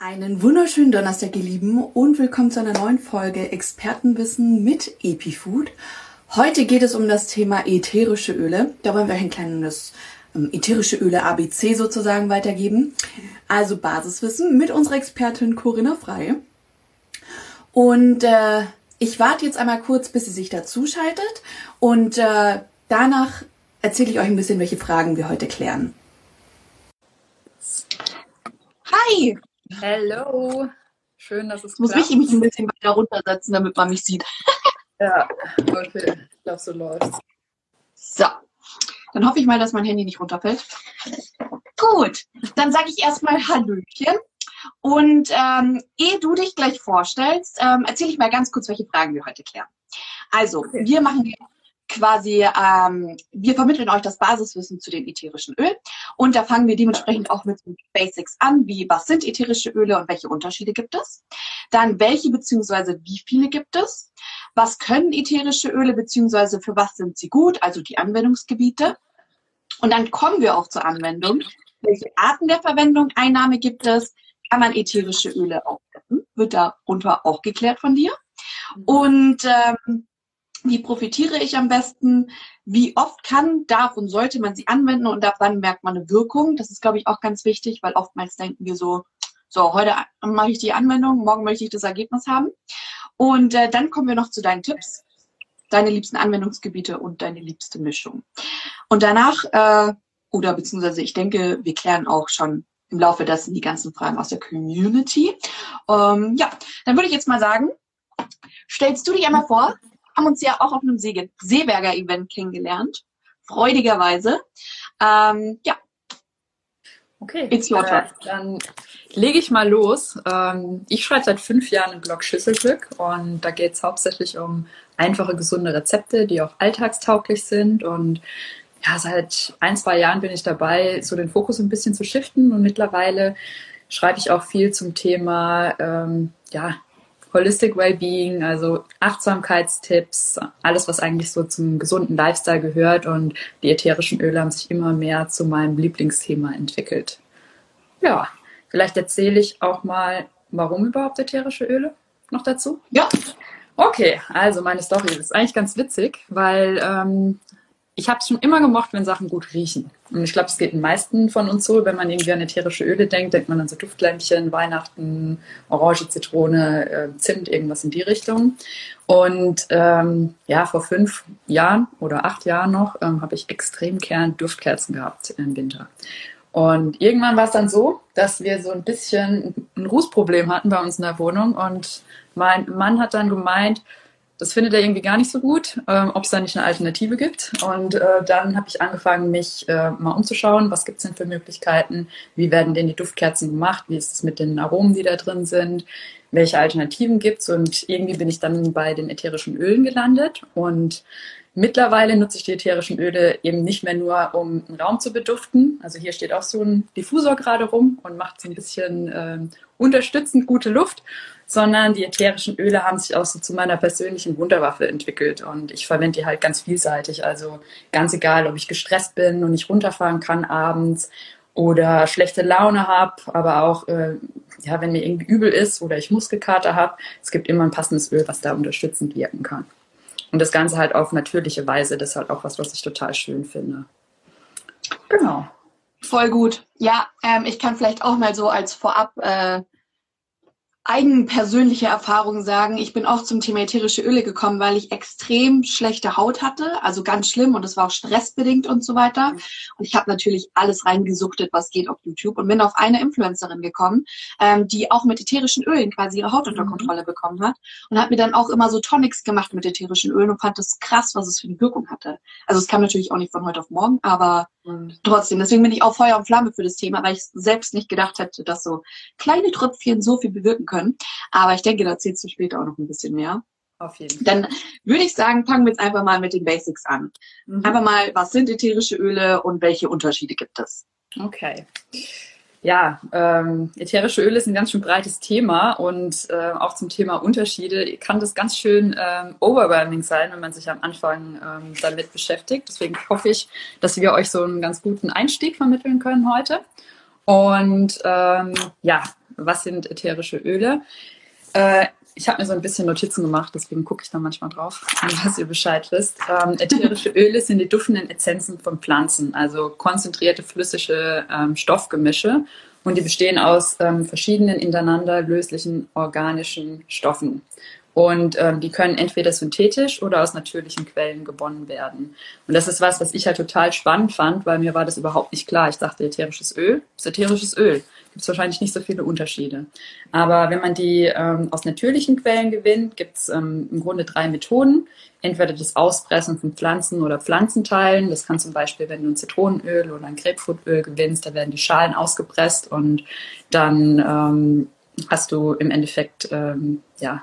Einen wunderschönen Donnerstag, ihr Lieben, und willkommen zu einer neuen Folge Expertenwissen mit EpiFood. Heute geht es um das Thema ätherische Öle. Da wollen wir ein kleines ähm, ätherische Öle ABC sozusagen weitergeben. Also Basiswissen mit unserer Expertin Corinna Frei. Und äh, ich warte jetzt einmal kurz, bis sie sich dazu schaltet und äh, danach erzähle ich euch ein bisschen, welche Fragen wir heute klären. Hi! Hello! Schön, dass es ich Muss mich mich ein bisschen weiter runtersetzen, damit man mich sieht. ja, okay. Ich glaube, so läuft's. So. Dann hoffe ich mal, dass mein Handy nicht runterfällt. Gut, dann sage ich erstmal Hallöchen. Und ähm, ehe du dich gleich vorstellst, ähm, erzähle ich mal ganz kurz, welche Fragen wir heute klären. Also, okay. wir machen quasi, ähm, wir vermitteln euch das Basiswissen zu den ätherischen Ölen und da fangen wir dementsprechend auch mit Basics an, wie was sind ätherische Öle und welche Unterschiede gibt es. Dann welche beziehungsweise wie viele gibt es. Was können ätherische Öle beziehungsweise für was sind sie gut, also die Anwendungsgebiete. Und dann kommen wir auch zur Anwendung. Welche Arten der Verwendung, Einnahme gibt es? Kann man ätherische Öle aufsetzen? Wird darunter auch geklärt von dir. Und ähm, wie profitiere ich am besten? Wie oft kann, darf und sollte man sie anwenden und ab wann merkt man eine Wirkung? Das ist, glaube ich, auch ganz wichtig, weil oftmals denken wir so, so, heute mache ich die Anwendung, morgen möchte ich das Ergebnis haben. Und äh, dann kommen wir noch zu deinen Tipps, deine liebsten Anwendungsgebiete und deine liebste Mischung. Und danach, äh, oder beziehungsweise ich denke, wir klären auch schon im Laufe dessen die ganzen Fragen aus der Community. Ähm, ja, dann würde ich jetzt mal sagen, stellst du dich einmal vor, haben uns ja auch auf einem See Seeberger-Event kennengelernt, freudigerweise. Ähm, ja. Okay, It's your äh, dann lege ich mal los. Ähm, ich schreibe seit fünf Jahren im Blog Schüsselglück und da geht es hauptsächlich um einfache, gesunde Rezepte, die auch alltagstauglich sind und ja, seit ein, zwei Jahren bin ich dabei, so den Fokus ein bisschen zu shiften und mittlerweile schreibe ich auch viel zum Thema ähm, ja, Holistic Wellbeing, also Achtsamkeitstipps, alles, was eigentlich so zum gesunden Lifestyle gehört. Und die ätherischen Öle haben sich immer mehr zu meinem Lieblingsthema entwickelt. Ja, vielleicht erzähle ich auch mal, warum überhaupt ätherische Öle noch dazu. Ja. Okay, also meine Story ist eigentlich ganz witzig, weil ähm, ich habe es schon immer gemocht, wenn Sachen gut riechen. Und ich glaube, es geht den meisten von uns so, wenn man irgendwie an ätherische Öle denkt, denkt man an so Duftlämpchen, Weihnachten, Orange, Zitrone, äh, Zimt, irgendwas in die Richtung. Und ähm, ja, vor fünf Jahren oder acht Jahren noch ähm, habe ich extrem gern Duftkerzen gehabt im Winter. Und irgendwann war es dann so, dass wir so ein bisschen ein Rußproblem hatten bei uns in der Wohnung. Und mein Mann hat dann gemeint, das findet er irgendwie gar nicht so gut, ähm, ob es da nicht eine Alternative gibt. Und äh, dann habe ich angefangen, mich äh, mal umzuschauen, was gibt es denn für Möglichkeiten, wie werden denn die Duftkerzen gemacht, wie ist es mit den Aromen, die da drin sind, welche Alternativen gibt es. Und irgendwie bin ich dann bei den ätherischen Ölen gelandet. Und mittlerweile nutze ich die ätherischen Öle eben nicht mehr nur, um einen Raum zu beduften. Also hier steht auch so ein Diffusor gerade rum und macht so ein bisschen äh, unterstützend gute Luft sondern die ätherischen Öle haben sich auch so zu meiner persönlichen Wunderwaffe entwickelt und ich verwende die halt ganz vielseitig. Also ganz egal, ob ich gestresst bin und nicht runterfahren kann abends oder schlechte Laune habe, aber auch äh, ja, wenn mir irgendwie übel ist oder ich Muskelkater habe, es gibt immer ein passendes Öl, was da unterstützend wirken kann. Und das Ganze halt auf natürliche Weise, das ist halt auch was, was ich total schön finde. Genau. Voll gut. Ja, ähm, ich kann vielleicht auch mal so als Vorab äh, eigenpersönliche Erfahrung sagen, ich bin auch zum Thema ätherische Öle gekommen, weil ich extrem schlechte Haut hatte, also ganz schlimm und es war auch stressbedingt und so weiter. Und ich habe natürlich alles reingesuchtet, was geht auf YouTube und bin auf eine Influencerin gekommen, ähm, die auch mit ätherischen Ölen quasi ihre Haut unter mhm. Kontrolle bekommen hat und hat mir dann auch immer so Tonics gemacht mit ätherischen Ölen und fand das krass, was es für eine Wirkung hatte. Also es kam natürlich auch nicht von heute auf morgen, aber und trotzdem, deswegen bin ich auch Feuer und Flamme für das Thema, weil ich selbst nicht gedacht hätte, dass so kleine Tröpfchen so viel bewirken können. Aber ich denke, da erzählst du später auch noch ein bisschen mehr. Auf jeden Fall. Dann würde ich sagen, fangen wir jetzt einfach mal mit den Basics an. Mhm. Einfach mal, was sind ätherische Öle und welche Unterschiede gibt es? Okay ja, ähm, ätherische Öle ist ein ganz schön breites Thema und äh, auch zum Thema Unterschiede kann das ganz schön ähm, overwhelming sein, wenn man sich am Anfang ähm, damit beschäftigt. Deswegen hoffe ich, dass wir euch so einen ganz guten Einstieg vermitteln können heute. Und ähm, ja, was sind ätherische Öle? Äh, ich habe mir so ein bisschen Notizen gemacht, deswegen gucke ich da manchmal drauf, dass ihr Bescheid wisst. Ähm, ätherische Öle sind die duftenden Essenzen von Pflanzen, also konzentrierte flüssige ähm, Stoffgemische. Und die bestehen aus ähm, verschiedenen ineinander löslichen organischen Stoffen. Und ähm, die können entweder synthetisch oder aus natürlichen Quellen gewonnen werden. Und das ist was, was ich halt total spannend fand, weil mir war das überhaupt nicht klar. Ich dachte, ätherisches Öl ist ätherisches Öl. Gibt es wahrscheinlich nicht so viele Unterschiede. Aber wenn man die ähm, aus natürlichen Quellen gewinnt, gibt es ähm, im Grunde drei Methoden. Entweder das Auspressen von Pflanzen oder Pflanzenteilen. Das kann zum Beispiel, wenn du ein Zitronenöl oder ein Grapefruitöl gewinnst, da werden die Schalen ausgepresst und dann ähm, hast du im Endeffekt ähm, ja,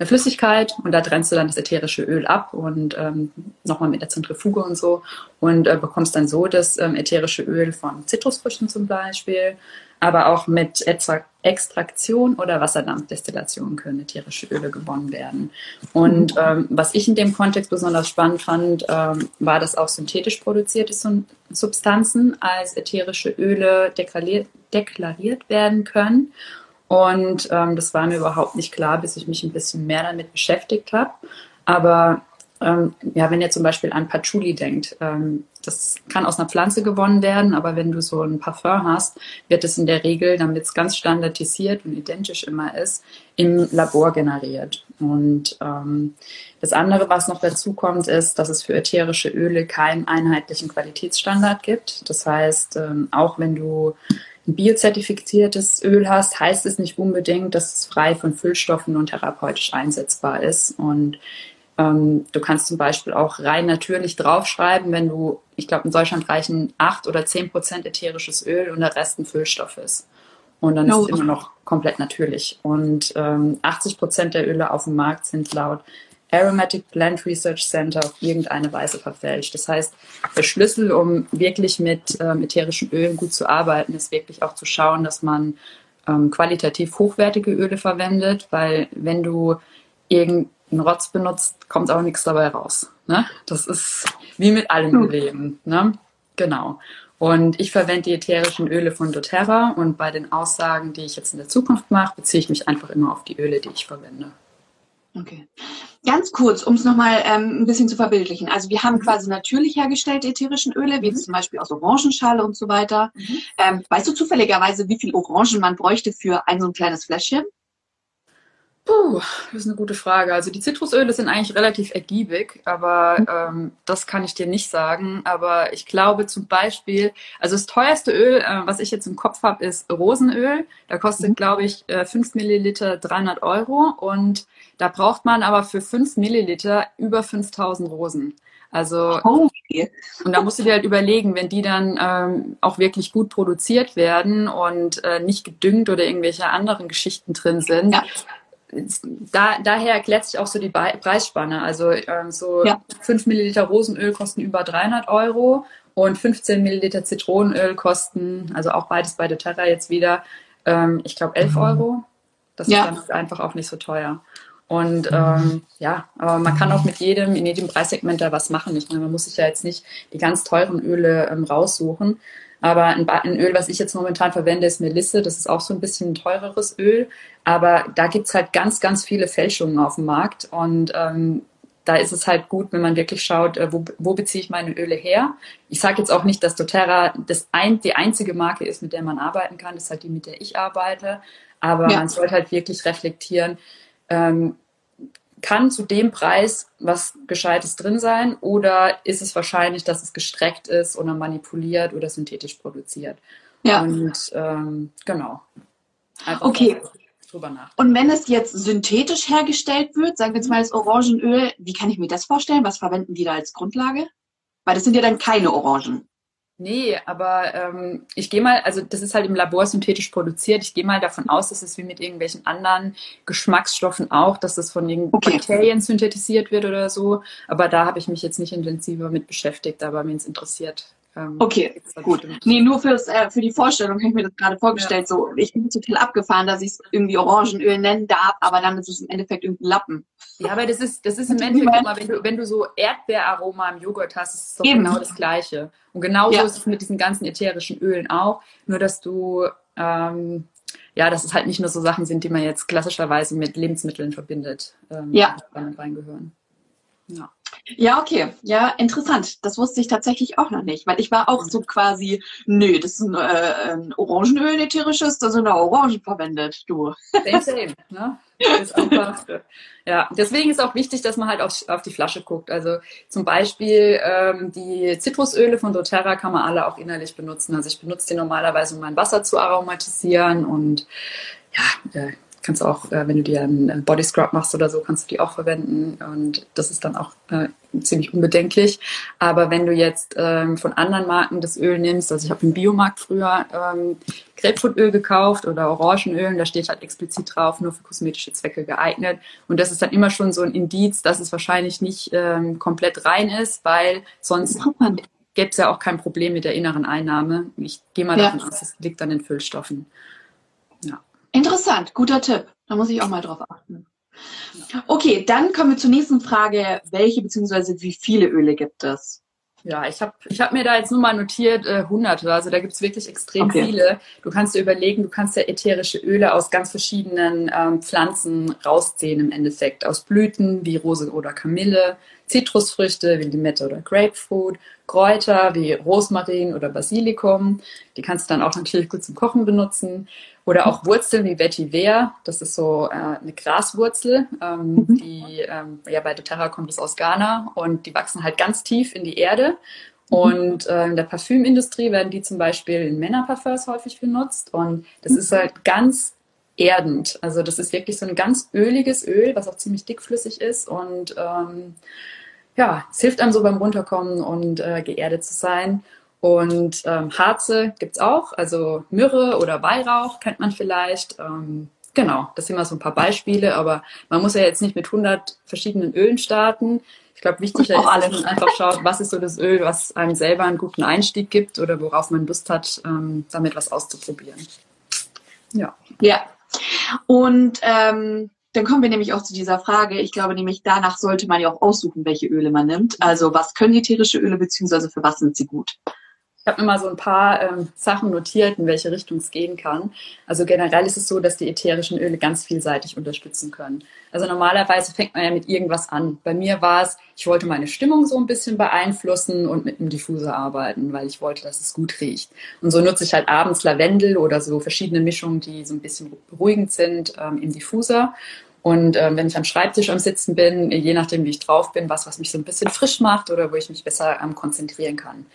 eine Flüssigkeit und da trennst du dann das ätherische Öl ab und ähm, nochmal mit der Zentrifuge und so und äh, bekommst dann so das ähm, ätherische Öl von Zitrusfrüchten zum Beispiel, aber auch mit Extraktion oder Wasserdampfdestillation können ätherische Öle gewonnen werden. Und ähm, was ich in dem Kontext besonders spannend fand, ähm, war, dass auch synthetisch produzierte Substanzen als ätherische Öle deklariert, deklariert werden können. Und ähm, das war mir überhaupt nicht klar, bis ich mich ein bisschen mehr damit beschäftigt habe. Aber ähm, ja, wenn ihr zum Beispiel an Patchouli denkt, ähm, das kann aus einer Pflanze gewonnen werden, aber wenn du so ein Parfum hast, wird es in der Regel, damit es ganz standardisiert und identisch immer ist, im Labor generiert. Und ähm, das andere, was noch dazu kommt, ist, dass es für ätherische Öle keinen einheitlichen Qualitätsstandard gibt. Das heißt, ähm, auch wenn du biozertifiziertes Öl hast, heißt es nicht unbedingt, dass es frei von Füllstoffen und therapeutisch einsetzbar ist. Und ähm, du kannst zum Beispiel auch rein natürlich draufschreiben, wenn du, ich glaube, in Deutschland reichen 8 oder 10 Prozent ätherisches Öl und der Rest ein Füllstoff ist. Und dann no. ist es immer noch komplett natürlich. Und ähm, 80 Prozent der Öle auf dem Markt sind laut Aromatic Plant Research Center auf irgendeine Weise verfälscht. Das heißt, der Schlüssel, um wirklich mit ähm, ätherischen Ölen gut zu arbeiten, ist wirklich auch zu schauen, dass man ähm, qualitativ hochwertige Öle verwendet, weil wenn du irgendeinen Rotz benutzt, kommt auch nichts dabei raus. Ne? Das ist wie mit allem im Leben. Ne? Genau. Und ich verwende die ätherischen Öle von doTERRA und bei den Aussagen, die ich jetzt in der Zukunft mache, beziehe ich mich einfach immer auf die Öle, die ich verwende. Okay. Ganz kurz, um es nochmal ähm, ein bisschen zu verbildlichen. Also wir haben quasi natürlich hergestellte ätherischen Öle, wie mhm. zum Beispiel aus Orangenschale und so weiter. Mhm. Ähm, weißt du zufälligerweise, wie viel Orangen man bräuchte für ein so ein kleines Fläschchen? Puh, das ist eine gute Frage. Also die Zitrusöle sind eigentlich relativ ergiebig, aber mhm. ähm, das kann ich dir nicht sagen. Aber ich glaube zum Beispiel, also das teuerste Öl, äh, was ich jetzt im Kopf habe, ist Rosenöl. Da kostet, mhm. glaube ich, äh, 5 Milliliter 300 Euro. Und da braucht man aber für 5 Milliliter über 5000 Rosen. Also, okay. und da musst du dir halt überlegen, wenn die dann ähm, auch wirklich gut produziert werden und äh, nicht gedüngt oder irgendwelche anderen Geschichten drin sind, ja da, daher erklärt sich auch so die Preisspanne. Also ähm, so ja. 5 Milliliter Rosenöl kosten über 300 Euro und 15 Milliliter Zitronenöl kosten, also auch beides bei doTERRA jetzt wieder, ähm, ich glaube 11 mhm. Euro. Das ja. ist dann einfach auch nicht so teuer. Und ähm, ja, aber man kann auch mit jedem, in jedem Preissegment da was machen. Ich meine, man muss sich ja jetzt nicht die ganz teuren Öle ähm, raussuchen. Aber ein, ein, Öl, was ich jetzt momentan verwende, ist Melisse. Das ist auch so ein bisschen ein teureres Öl. Aber da gibt's halt ganz, ganz viele Fälschungen auf dem Markt. Und ähm, da ist es halt gut, wenn man wirklich schaut, äh, wo, wo beziehe ich meine Öle her. Ich sage jetzt auch nicht, dass doTERRA das ein, die einzige Marke ist, mit der man arbeiten kann. Das ist halt die, mit der ich arbeite. Aber ja. man sollte halt wirklich reflektieren, ähm, kann zu dem Preis was Gescheites drin sein oder ist es wahrscheinlich, dass es gestreckt ist oder manipuliert oder synthetisch produziert? Ja. Und ähm, genau. Einfach okay. Und wenn es jetzt synthetisch hergestellt wird, sagen wir jetzt mal das Orangenöl, wie kann ich mir das vorstellen? Was verwenden die da als Grundlage? Weil das sind ja dann keine Orangen. Nee, aber ähm, ich gehe mal, also das ist halt im Labor synthetisch produziert. Ich gehe mal davon aus, dass es wie mit irgendwelchen anderen Geschmacksstoffen auch, dass das von den okay. Bakterien synthetisiert wird oder so. Aber da habe ich mich jetzt nicht intensiver mit beschäftigt, aber mir es interessiert, ähm, okay, gut. Nee, nur fürs, äh, für die Vorstellung habe ich mir das gerade vorgestellt. Ja. So, ich bin total abgefahren, dass ich es irgendwie Orangenöl nennen darf, aber dann ist es im Endeffekt irgendein Lappen. Ja, aber das ist, das ist im Endeffekt immer, wenn du, wenn du so Erdbeeraroma im Joghurt hast, ist es doch Eben. genau das Gleiche. Und genauso ja. ist es mit diesen ganzen ätherischen Ölen auch, nur dass du ähm, ja, dass es halt nicht nur so Sachen sind, die man jetzt klassischerweise mit Lebensmitteln verbindet, ähm, ja. die reingehören. Ja. Ja, okay. Ja, interessant. Das wusste ich tatsächlich auch noch nicht, weil ich war auch so quasi, nö, das ist ein, äh, ein Orangenöl, ein ätherisches, da sind auch Orangen verwendet, du. Same, same, ne? einfach, ja, deswegen ist auch wichtig, dass man halt auf, auf die Flasche guckt. Also zum Beispiel ähm, die Zitrusöle von doTERRA kann man alle auch innerlich benutzen. Also ich benutze die normalerweise, um mein Wasser zu aromatisieren und ja, äh, kannst auch, äh, wenn du dir einen Body Scrub machst oder so, kannst du die auch verwenden und das ist dann auch äh, ziemlich unbedenklich. Aber wenn du jetzt ähm, von anderen Marken das Öl nimmst, also ich habe im Biomarkt früher ähm, Grapefruitöl gekauft oder Orangenöl da steht halt explizit drauf, nur für kosmetische Zwecke geeignet und das ist dann immer schon so ein Indiz, dass es wahrscheinlich nicht ähm, komplett rein ist, weil sonst gäbe es ja auch kein Problem mit der inneren Einnahme. Ich gehe mal davon aus, es liegt an den Füllstoffen. Interessant, guter Tipp. Da muss ich auch mal drauf achten. Okay, dann kommen wir zur nächsten Frage. Welche bzw. wie viele Öle gibt es? Ja, ich habe ich hab mir da jetzt nur mal notiert äh, hunderte. Also da gibt's wirklich extrem okay. viele. Du kannst dir überlegen, du kannst ja ätherische Öle aus ganz verschiedenen ähm, Pflanzen rausziehen im Endeffekt. Aus Blüten wie Rose oder Kamille, Zitrusfrüchte wie Limette oder Grapefruit, Kräuter wie Rosmarin oder Basilikum. Die kannst du dann auch natürlich gut zum Kochen benutzen. Oder auch Wurzeln wie Vetiver, das ist so äh, eine Graswurzel, ähm, mhm. die ähm, ja bei doTERRA kommt es aus Ghana und die wachsen halt ganz tief in die Erde. Mhm. Und äh, in der Parfümindustrie werden die zum Beispiel in Männerparfums häufig benutzt. Und das ist halt ganz erdend. Also das ist wirklich so ein ganz öliges Öl, was auch ziemlich dickflüssig ist und ähm, ja, es hilft einem so beim Runterkommen und äh, geerdet zu sein. Und ähm, Harze gibt's auch, also Myrrhe oder Weihrauch kennt man vielleicht. Ähm, genau, das sind mal so ein paar Beispiele, aber man muss ja jetzt nicht mit 100 verschiedenen Ölen starten. Ich glaube, wichtiger ist, dass man einfach schaut, was ist so das Öl, was einem selber einen guten Einstieg gibt oder worauf man Lust hat, ähm, damit was auszuprobieren. Ja. Ja. Und ähm, dann kommen wir nämlich auch zu dieser Frage. Ich glaube nämlich, danach sollte man ja auch aussuchen, welche Öle man nimmt. Also was können ätherische Öle beziehungsweise für was sind sie gut? Ich habe mir mal so ein paar ähm, Sachen notiert, in welche Richtung es gehen kann. Also generell ist es so, dass die ätherischen Öle ganz vielseitig unterstützen können. Also normalerweise fängt man ja mit irgendwas an. Bei mir war es, ich wollte meine Stimmung so ein bisschen beeinflussen und mit einem Diffuser arbeiten, weil ich wollte, dass es gut riecht. Und so nutze ich halt abends Lavendel oder so verschiedene Mischungen, die so ein bisschen beruhigend sind ähm, im Diffuser. Und ähm, wenn ich am Schreibtisch am Sitzen bin, je nachdem, wie ich drauf bin, was, was mich so ein bisschen frisch macht oder wo ich mich besser ähm, konzentrieren kann.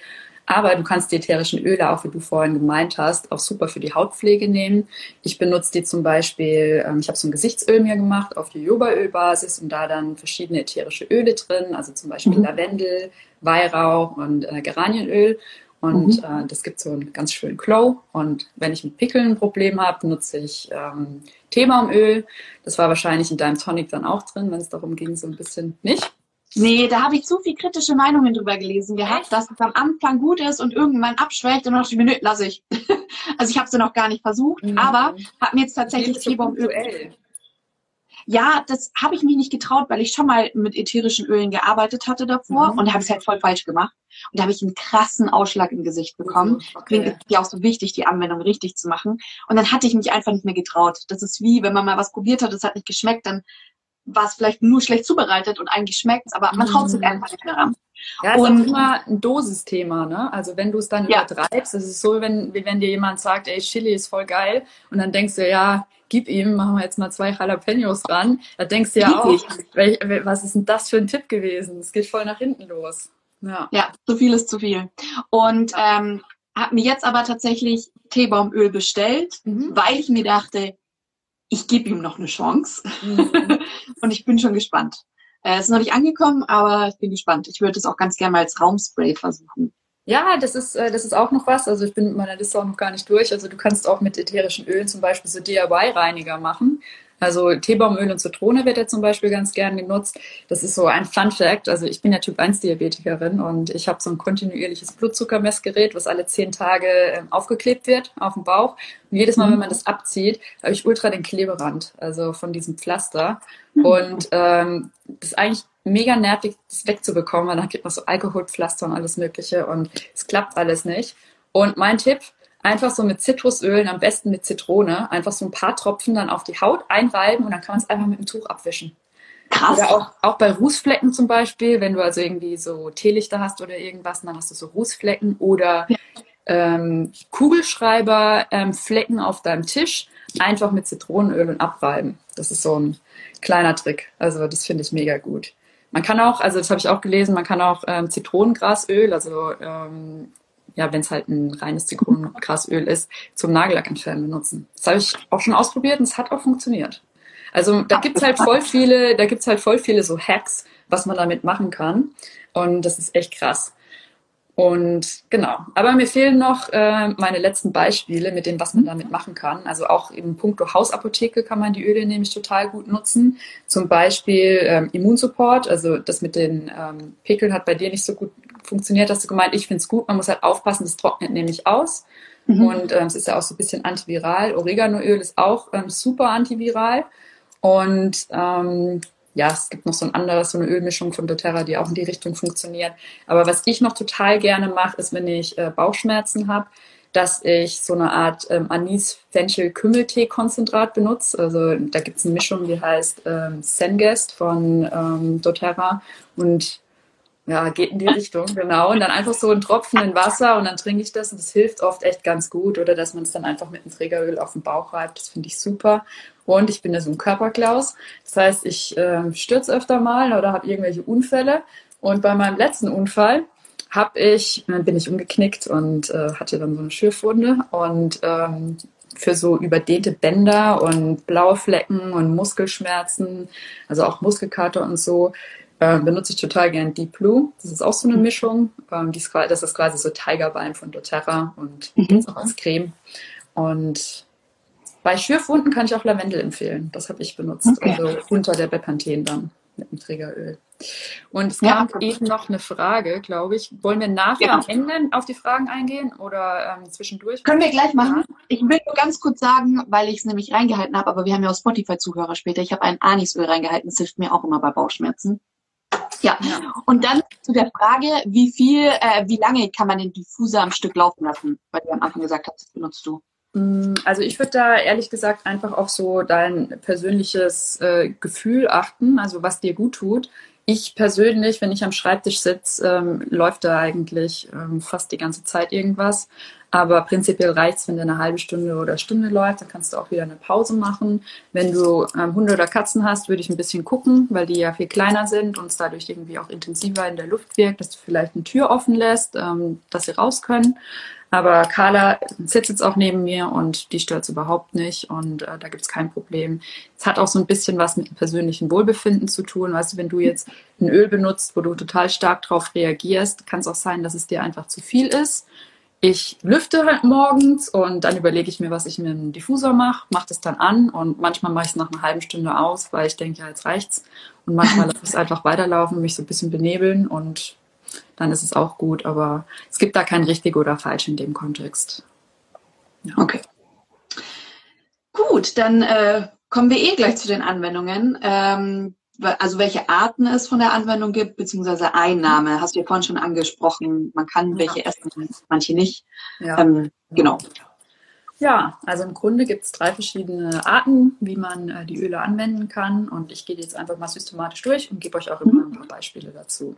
Aber du kannst die ätherischen Öle, auch wie du vorhin gemeint hast, auch super für die Hautpflege nehmen. Ich benutze die zum Beispiel, ähm, ich habe so ein Gesichtsöl mir gemacht auf Jojobaölbasis und da dann verschiedene ätherische Öle drin, also zum Beispiel mhm. Lavendel, Weihrauch und äh, Geranienöl. Und mhm. äh, das gibt so einen ganz schönen Glow. Und wenn ich mit Pickeln ein Problem habe, nutze ich ähm, Teebaumöl. Das war wahrscheinlich in deinem Tonic dann auch drin, wenn es darum ging, so ein bisschen nicht. Nee, da habe ich zu viel kritische Meinungen drüber gelesen gehabt, Echt? dass es am Anfang gut ist und irgendwann abschwächt und dann dachte ich mir, nö, lasse ich. also ich habe sie noch gar nicht versucht, mhm. aber habe mir jetzt tatsächlich Teebaumöl. Ja, das habe ich mich nicht getraut, weil ich schon mal mit ätherischen Ölen gearbeitet hatte davor mhm. und da habe ich es halt voll falsch gemacht. Und da habe ich einen krassen Ausschlag im Gesicht bekommen. Mhm, okay. Deswegen ist ja auch so wichtig, die Anwendung richtig zu machen. Und dann hatte ich mich einfach nicht mehr getraut. Das ist wie, wenn man mal was probiert hat, das hat nicht geschmeckt, dann war es vielleicht nur schlecht zubereitet und eigentlich schmeckt es, aber man traut sich mhm. einfach nicht mehr ran. Ja, ist und, auch immer ein Dosisthema, ne? Also wenn du es dann ja. übertreibst, ist es so, wenn, wie wenn dir jemand sagt, ey, Chili ist voll geil und dann denkst du, ja, gib ihm, machen wir jetzt mal zwei Jalapenos ran. Da denkst du ja auch, was ist denn das für ein Tipp gewesen? Es geht voll nach hinten los. Ja, ja zu viel ist zu viel. Und ähm, habe mir jetzt aber tatsächlich Teebaumöl bestellt, mhm. weil ich mir dachte, ich gebe ihm noch eine Chance. Mhm. und ich bin schon gespannt. Äh, es ist noch nicht angekommen, aber ich bin gespannt. Ich würde es auch ganz gerne mal als Raumspray versuchen. Ja, das ist, äh, das ist auch noch was. Also ich bin mit meiner Liste auch noch gar nicht durch. Also du kannst auch mit ätherischen Ölen zum Beispiel so DIY-Reiniger machen. Also Teebaumöl und Zitrone wird ja zum Beispiel ganz gern genutzt. Das ist so ein Fun Fact. Also ich bin ja Typ 1 Diabetikerin und ich habe so ein kontinuierliches Blutzuckermessgerät, was alle zehn Tage ähm, aufgeklebt wird auf dem Bauch. Und jedes Mal, wenn man das abzieht, habe ich ultra den Kleberand, also von diesem Pflaster. Mhm. Und ähm, das ist eigentlich mega nervig, das wegzubekommen, weil dann gibt man so Alkoholpflaster und alles Mögliche und es klappt alles nicht. Und mein Tipp, einfach so mit Zitrusölen, am besten mit Zitrone, einfach so ein paar Tropfen dann auf die Haut einreiben und dann kann man es einfach mit dem Tuch abwischen. Krass. Oder auch, auch bei Rußflecken zum Beispiel, wenn du also irgendwie so Teelichter hast oder irgendwas, dann hast du so Rußflecken oder ähm, Kugelschreiber, ähm, Flecken auf deinem Tisch, einfach mit Zitronenöl und abreiben. Das ist so ein kleiner Trick. Also das finde ich mega gut. Man kann auch, also das habe ich auch gelesen, man kann auch ähm, Zitronengrasöl, also ähm, ja, wenn es halt ein reines Zitronengrasöl ist, zum Nagellack entfernen benutzen. Das habe ich auch schon ausprobiert und es hat auch funktioniert. Also da gibt's halt voll viele, da gibt's halt voll viele so Hacks, was man damit machen kann. Und das ist echt krass. Und genau. Aber mir fehlen noch äh, meine letzten Beispiele mit dem, was man damit machen kann. Also auch im Punkto Hausapotheke kann man die Öle nämlich total gut nutzen. Zum Beispiel ähm, Immunsupport. Also das mit den ähm, Pickeln hat bei dir nicht so gut funktioniert. Hast du gemeint, ich finde es gut. Man muss halt aufpassen, das trocknet nämlich aus. Mhm. Und ähm, es ist ja auch so ein bisschen antiviral. Oreganoöl ist auch ähm, super antiviral. Und ähm, ja, es gibt noch so ein anderes, so eine Ölmischung von doTERRA, die auch in die Richtung funktioniert. Aber was ich noch total gerne mache, ist, wenn ich äh, Bauchschmerzen habe, dass ich so eine Art ähm, Anis-Fenchel-Kümmeltee-Konzentrat benutze. Also da gibt es eine Mischung, die heißt ähm, Sengest von ähm, doTERRA und ja, geht in die Richtung, genau. Und dann einfach so ein Tropfen in Wasser und dann trinke ich das und das hilft oft echt ganz gut. Oder dass man es dann einfach mit einem Trägeröl auf den Bauch reibt, das finde ich super. Und ich bin ja so ein Körperklaus. Das heißt, ich äh, stürze öfter mal oder habe irgendwelche Unfälle. Und bei meinem letzten Unfall habe ich, dann bin ich umgeknickt und äh, hatte dann so eine Schürfwunde. Und ähm, für so überdehnte Bänder und blaue Flecken und Muskelschmerzen, also auch Muskelkater und so, äh, benutze ich total gern Deep Blue. Das ist auch so eine mhm. Mischung. Ähm, ist, das ist quasi so Tigerbalm von doTERRA und mhm. auch als Creme. Und bei Schürfwunden kann ich auch Lavendel empfehlen. Das habe ich benutzt. Okay. Also unter der Bepanthen dann mit dem Trägeröl. Und es gab ja, eben noch eine Frage, glaube ich. Wollen wir nachher ja. am Ende auf die Fragen eingehen oder ähm, zwischendurch? Können wir gleich machen. Ich will nur ganz kurz sagen, weil ich es nämlich reingehalten habe, aber wir haben ja auch Spotify-Zuhörer später. Ich habe ein Anisöl reingehalten. Das hilft mir auch immer bei Bauchschmerzen. Ja. ja. Und dann zu der Frage, wie viel, äh, wie lange kann man den Diffuser am Stück laufen lassen? Weil du am Anfang gesagt hast, das benutzt du. Mm, also ich würde da ehrlich gesagt einfach auf so dein persönliches äh, Gefühl achten, also was dir gut tut. Ich persönlich, wenn ich am Schreibtisch sitze, ähm, läuft da eigentlich ähm, fast die ganze Zeit irgendwas. Aber prinzipiell reicht es, wenn der eine halbe Stunde oder Stunde läuft, dann kannst du auch wieder eine Pause machen. Wenn du ähm, Hunde oder Katzen hast, würde ich ein bisschen gucken, weil die ja viel kleiner sind und es dadurch irgendwie auch intensiver in der Luft wirkt, dass du vielleicht eine Tür offen lässt, ähm, dass sie raus können. Aber Carla sitzt jetzt auch neben mir und die stört es überhaupt nicht und äh, da gibt es kein Problem. Es hat auch so ein bisschen was mit dem persönlichen Wohlbefinden zu tun. Weißt du, wenn du jetzt ein Öl benutzt, wo du total stark drauf reagierst, kann es auch sein, dass es dir einfach zu viel ist. Ich lüfte halt morgens und dann überlege ich mir, was ich mit dem Diffusor mache, mache das dann an und manchmal mache ich es nach einer halben Stunde aus, weil ich denke, ja, jetzt reicht's. Und manchmal lasse ich es einfach weiterlaufen, mich so ein bisschen benebeln und dann ist es auch gut. Aber es gibt da kein richtig oder falsch in dem Kontext. Ja. Okay. Gut, dann äh, kommen wir eh gleich zu den Anwendungen. Ähm, also welche Arten es von der Anwendung gibt, beziehungsweise Einnahme, hast du ja vorhin schon angesprochen. Man kann ja. welche essen, manche nicht. Ja. Ähm, genau. Ja, also im Grunde gibt es drei verschiedene Arten, wie man äh, die Öle anwenden kann. Und ich gehe jetzt einfach mal systematisch durch und gebe euch auch immer ein paar Beispiele dazu.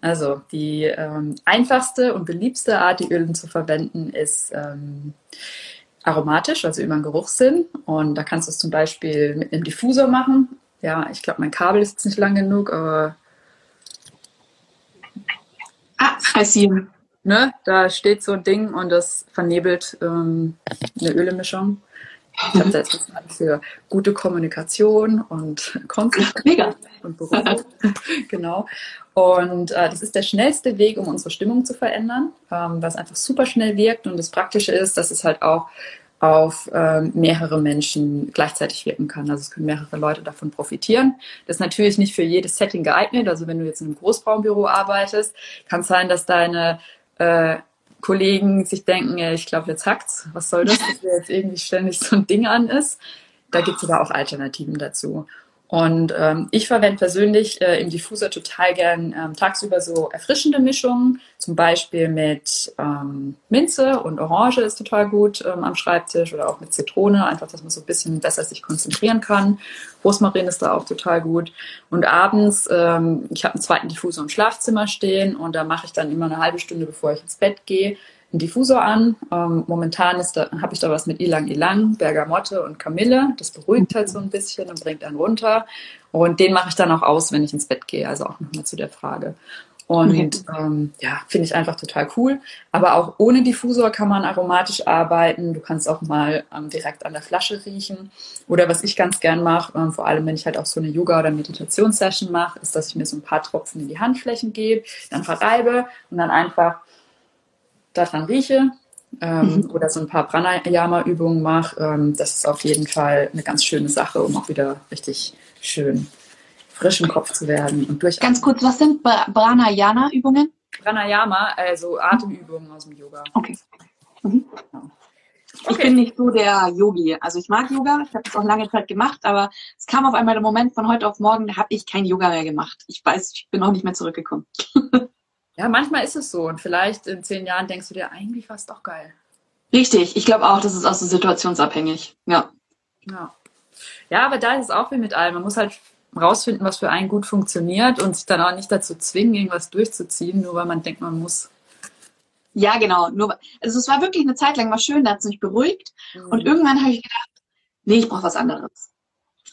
Also die ähm, einfachste und beliebste Art, die Öle zu verwenden, ist ähm, aromatisch, also über den Geruchssinn. Und da kannst du es zum Beispiel mit einem Diffusor machen. Ja, ich glaube, mein Kabel ist jetzt nicht lang genug, aber. Ah, see. Ne, da steht so ein Ding und das vernebelt ähm, eine Ölemischung. Ich habe da jetzt für gute Kommunikation und Konzentration und Beruf. genau. Und äh, das ist der schnellste Weg, um unsere Stimmung zu verändern, ähm, was einfach super schnell wirkt. Und das Praktische ist, dass es halt auch auf ähm, mehrere Menschen gleichzeitig wirken kann. Also es können mehrere Leute davon profitieren. Das ist natürlich nicht für jedes Setting geeignet. Also wenn du jetzt in einem Großraumbüro arbeitest, kann es sein, dass deine äh, Kollegen sich denken, ja, ich glaube, jetzt hackt's. Was soll das, dass jetzt irgendwie ständig so ein Ding an ist? Da gibt es aber auch Alternativen dazu. Und ähm, ich verwende persönlich äh, im Diffuser total gern ähm, tagsüber so erfrischende Mischungen, zum Beispiel mit ähm, Minze und Orange ist total gut ähm, am Schreibtisch oder auch mit Zitrone, einfach, dass man so ein bisschen besser sich konzentrieren kann. Rosmarin ist da auch total gut. Und abends, ähm, ich habe einen zweiten Diffuser im Schlafzimmer stehen und da mache ich dann immer eine halbe Stunde, bevor ich ins Bett gehe, einen Diffusor an. Ähm, momentan habe ich da was mit Ilang Ilang, Bergamotte und Kamille. Das beruhigt halt so ein bisschen und bringt einen runter. Und den mache ich dann auch aus, wenn ich ins Bett gehe. Also auch nochmal zu der Frage. Und okay. ähm, ja, finde ich einfach total cool. Aber auch ohne Diffusor kann man aromatisch arbeiten. Du kannst auch mal ähm, direkt an der Flasche riechen. Oder was ich ganz gern mache, ähm, vor allem wenn ich halt auch so eine Yoga- oder Meditationssession mache, ist, dass ich mir so ein paar Tropfen in die Handflächen gebe, dann verreibe und dann einfach daran rieche ähm, mhm. oder so ein paar Pranayama-Übungen mache, ähm, das ist auf jeden Fall eine ganz schöne Sache, um auch wieder richtig schön frisch im Kopf zu werden und durch. Ganz kurz, was sind Pranayama-Übungen? Pranayama, also Atemübungen aus dem Yoga. Okay. Mhm. Okay. Ich bin nicht so der Yogi. Also ich mag Yoga, ich habe das auch lange Zeit gemacht, aber es kam auf einmal der Moment von heute auf morgen, da habe ich kein Yoga mehr gemacht. Ich weiß, ich bin auch nicht mehr zurückgekommen. Ja, manchmal ist es so. Und vielleicht in zehn Jahren denkst du dir, eigentlich war es doch geil. Richtig, ich glaube auch, das ist auch so situationsabhängig. Ja. ja. Ja, aber da ist es auch wie mit allem. Man muss halt rausfinden, was für einen gut funktioniert und sich dann auch nicht dazu zwingen, irgendwas durchzuziehen, nur weil man denkt, man muss. Ja, genau. Nur, also es war wirklich eine Zeit lang mal schön, da hat es mich beruhigt. Mhm. Und irgendwann habe ich gedacht, nee, ich brauche was anderes.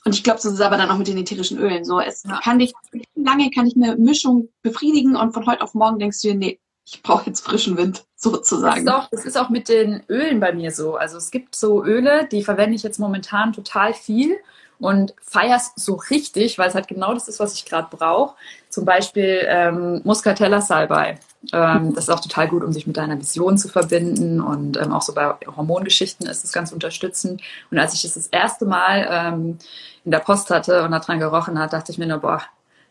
Und ich glaube, so ist es aber dann auch mit den ätherischen Ölen. So, es ja. kann dich, lange kann ich eine Mischung befriedigen und von heute auf morgen denkst du dir, nee, ich brauche jetzt frischen Wind, sozusagen. Das ist, auch, das ist auch mit den Ölen bei mir so. Also es gibt so Öle, die verwende ich jetzt momentan total viel und feier's so richtig, weil es halt genau das ist, was ich gerade brauche. Zum Beispiel ähm, Muscatella Salbei. Ähm, das ist auch total gut, um sich mit deiner Vision zu verbinden und ähm, auch so bei Hormongeschichten ist es ganz unterstützend. Und als ich das das erste Mal ähm, in der Post hatte und da dran gerochen hat, dachte ich mir nur, boah,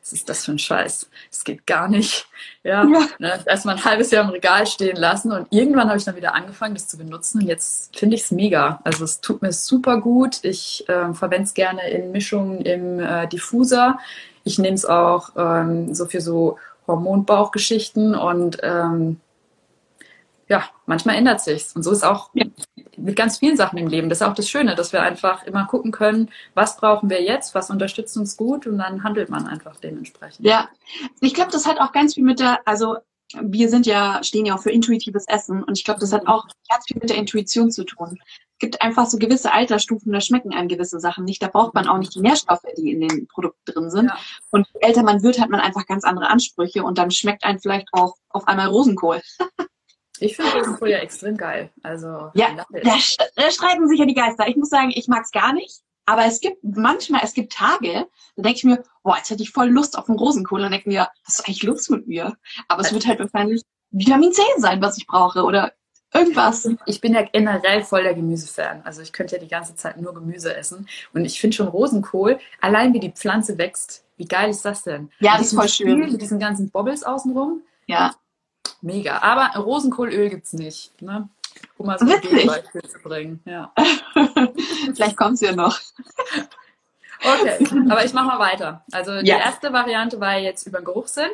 was ist das für ein Scheiß? Das geht gar nicht. Ja, ja. Ne, erstmal ein halbes Jahr im Regal stehen lassen und irgendwann habe ich dann wieder angefangen, das zu benutzen und jetzt finde ich es mega. Also es tut mir super gut. Ich äh, verwende es gerne in Mischungen im äh, Diffuser. Ich nehme es auch ähm, so für so Hormonbauchgeschichten und ähm, ja, manchmal ändert sich's. Und so ist auch ja. Mit ganz vielen Sachen im Leben. Das ist auch das Schöne, dass wir einfach immer gucken können, was brauchen wir jetzt, was unterstützt uns gut und dann handelt man einfach dementsprechend. Ja, ich glaube, das hat auch ganz viel mit der, also wir sind ja, stehen ja auch für intuitives Essen und ich glaube, das hat auch ganz viel mit der Intuition zu tun. Es gibt einfach so gewisse Altersstufen, da schmecken einem gewisse Sachen nicht. Da braucht man auch nicht die Nährstoffe, die in den Produkten drin sind. Ja. Und je älter man wird, hat man einfach ganz andere Ansprüche und dann schmeckt einem vielleicht auch auf einmal Rosenkohl. Ich finde Rosenkohl ja extrem geil. Also, ja, da, da streiten sich ja die Geister. Ich muss sagen, ich mag es gar nicht. Aber es gibt manchmal, es gibt Tage, da denke ich mir, boah, jetzt hätte ich voll Lust auf einen Rosenkohl. Und dann denke ich mir, was ist eigentlich los mit mir? Aber es wird halt wahrscheinlich Vitamin C sein, was ich brauche. Oder irgendwas. Ich bin ja generell voll der Gemüsefan. Also ich könnte ja die ganze Zeit nur Gemüse essen. Und ich finde schon Rosenkohl, allein wie die Pflanze wächst, wie geil ist das denn? Ja, das ist voll schön. Mit diesen ganzen Bobbles außenrum. Ja. Mega. Aber Rosenkohlöl gibt es nicht. Ne? Um mal so ein Beispiel zu bringen. Ja. Vielleicht kommt es ja noch. Okay, aber ich mache mal weiter. Also die ja. erste Variante war jetzt über den Geruchssinn.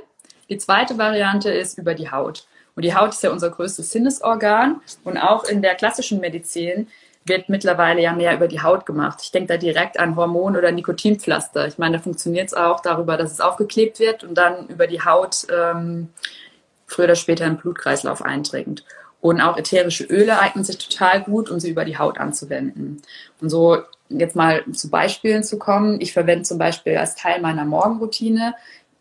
Die zweite Variante ist über die Haut. Und die Haut ist ja unser größtes Sinnesorgan. Und auch in der klassischen Medizin wird mittlerweile ja mehr über die Haut gemacht. Ich denke da direkt an Hormon- oder Nikotinpflaster. Ich meine, da funktioniert es auch darüber, dass es aufgeklebt wird und dann über die Haut ähm, früher oder später im Blutkreislauf eindringt. Und auch ätherische Öle eignen sich total gut, um sie über die Haut anzuwenden. Und so jetzt mal zu Beispielen zu kommen. Ich verwende zum Beispiel als Teil meiner Morgenroutine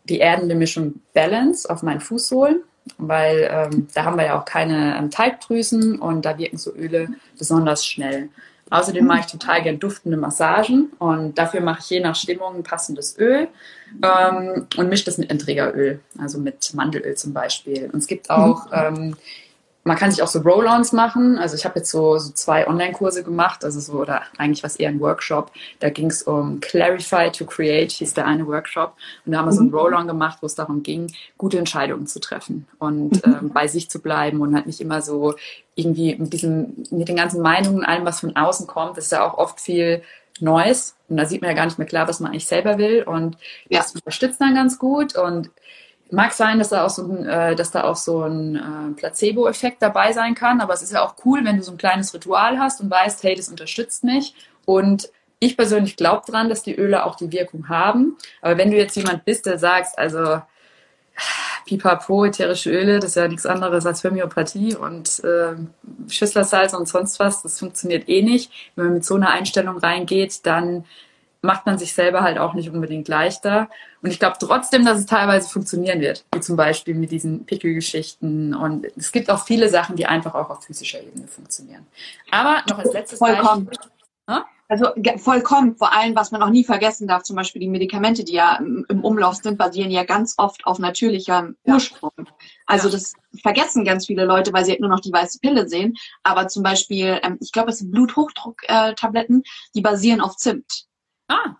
die erdende Mischung Balance auf meinen Fußsohlen, weil ähm, da haben wir ja auch keine ähm, Teigdrüsen und da wirken so Öle besonders schnell. Außerdem mache ich total gern duftende Massagen und dafür mache ich je nach Stimmung ein passendes Öl ähm, und mische das mit Enträgeröl, also mit Mandelöl zum Beispiel. Und es gibt auch mhm. ähm, man kann sich auch so Roll-ons machen. Also ich habe jetzt so, so zwei Online-Kurse gemacht, also so, oder eigentlich was eher ein Workshop. Da ging es um Clarify to Create, hieß der eine Workshop. Und da haben wir so ein mhm. Roll-on gemacht, wo es darum ging, gute Entscheidungen zu treffen und mhm. ähm, bei sich zu bleiben und halt nicht immer so irgendwie mit diesem, mit den ganzen Meinungen, allem, was von außen kommt, das ist ja auch oft viel Neues. Und da sieht man ja gar nicht mehr klar, was man eigentlich selber will. Und ja. das unterstützt dann ganz gut. Und mag sein, dass da auch so ein, äh, dass da auch so ein äh, Placebo-Effekt dabei sein kann. Aber es ist ja auch cool, wenn du so ein kleines Ritual hast und weißt, hey, das unterstützt mich. Und ich persönlich glaube dran, dass die Öle auch die Wirkung haben. Aber wenn du jetzt jemand bist, der sagst, also Pipapo, ätherische Öle, das ist ja nichts anderes als Homöopathie und äh, Schüsslersalz und sonst was, das funktioniert eh nicht. Wenn man mit so einer Einstellung reingeht, dann macht man sich selber halt auch nicht unbedingt leichter. Und ich glaube trotzdem, dass es teilweise funktionieren wird, wie zum Beispiel mit diesen Pickelgeschichten. Und es gibt auch viele Sachen, die einfach auch auf physischer Ebene funktionieren. Aber noch als letztes Vollkommen. Beispiel. Also vollkommen, vor allem, was man auch nie vergessen darf, zum Beispiel die Medikamente, die ja im, im Umlauf sind, basieren ja ganz oft auf natürlichem Ursprung. Also ja. das vergessen ganz viele Leute, weil sie halt nur noch die weiße Pille sehen. Aber zum Beispiel, ähm, ich glaube, es sind Bluthochdruck-Tabletten, die basieren auf Zimt. Ah.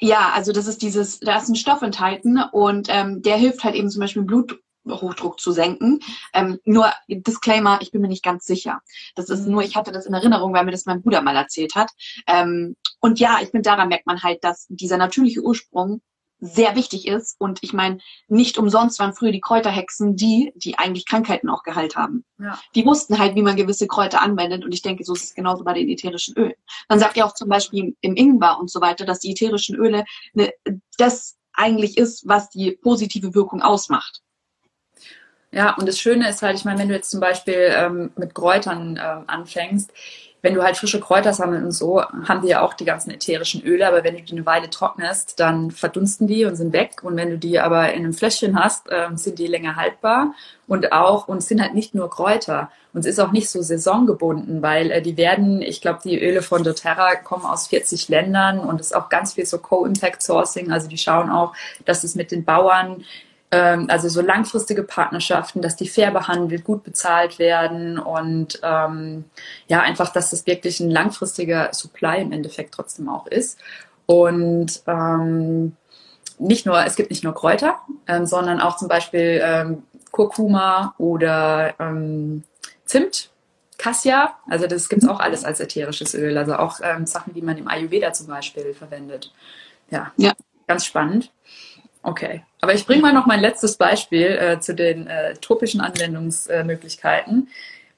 Ja, also das ist dieses, da ist ein Stoff enthalten und ähm, der hilft halt eben zum Beispiel Blut, Hochdruck zu senken. Ähm, nur Disclaimer, ich bin mir nicht ganz sicher. Das ist nur, ich hatte das in Erinnerung, weil mir das mein Bruder mal erzählt hat. Ähm, und ja, ich finde, daran merkt man halt, dass dieser natürliche Ursprung sehr wichtig ist. Und ich meine, nicht umsonst waren früher die Kräuterhexen die, die eigentlich Krankheiten auch geheilt haben. Ja. Die wussten halt, wie man gewisse Kräuter anwendet. Und ich denke, so ist es genauso bei den ätherischen Ölen. Man sagt ja auch zum Beispiel im Ingwer und so weiter, dass die ätherischen Öle ne, das eigentlich ist, was die positive Wirkung ausmacht. Ja, und das Schöne ist halt, ich meine, wenn du jetzt zum Beispiel ähm, mit Kräutern ähm, anfängst, wenn du halt frische Kräuter sammelst und so, haben die ja auch die ganzen ätherischen Öle, aber wenn du die eine Weile trocknest, dann verdunsten die und sind weg. Und wenn du die aber in einem Fläschchen hast, ähm, sind die länger haltbar und auch, und sind halt nicht nur Kräuter. Und es ist auch nicht so saisongebunden, weil äh, die werden, ich glaube, die Öle von doTERRA kommen aus 40 Ländern und es ist auch ganz viel so Co-Impact Sourcing. Also die schauen auch, dass es mit den Bauern ähm, also so langfristige Partnerschaften, dass die fair behandelt, gut bezahlt werden und ähm, ja, einfach, dass das wirklich ein langfristiger Supply im Endeffekt trotzdem auch ist. Und ähm, nicht nur, es gibt nicht nur Kräuter, ähm, sondern auch zum Beispiel ähm, Kurkuma oder ähm, Zimt, Cassia, also das gibt es auch alles als ätherisches Öl, also auch ähm, Sachen, die man im Ayurveda zum Beispiel verwendet. Ja, ja. ganz spannend. Okay, aber ich bringe mal noch mein letztes Beispiel äh, zu den äh, tropischen Anwendungsmöglichkeiten,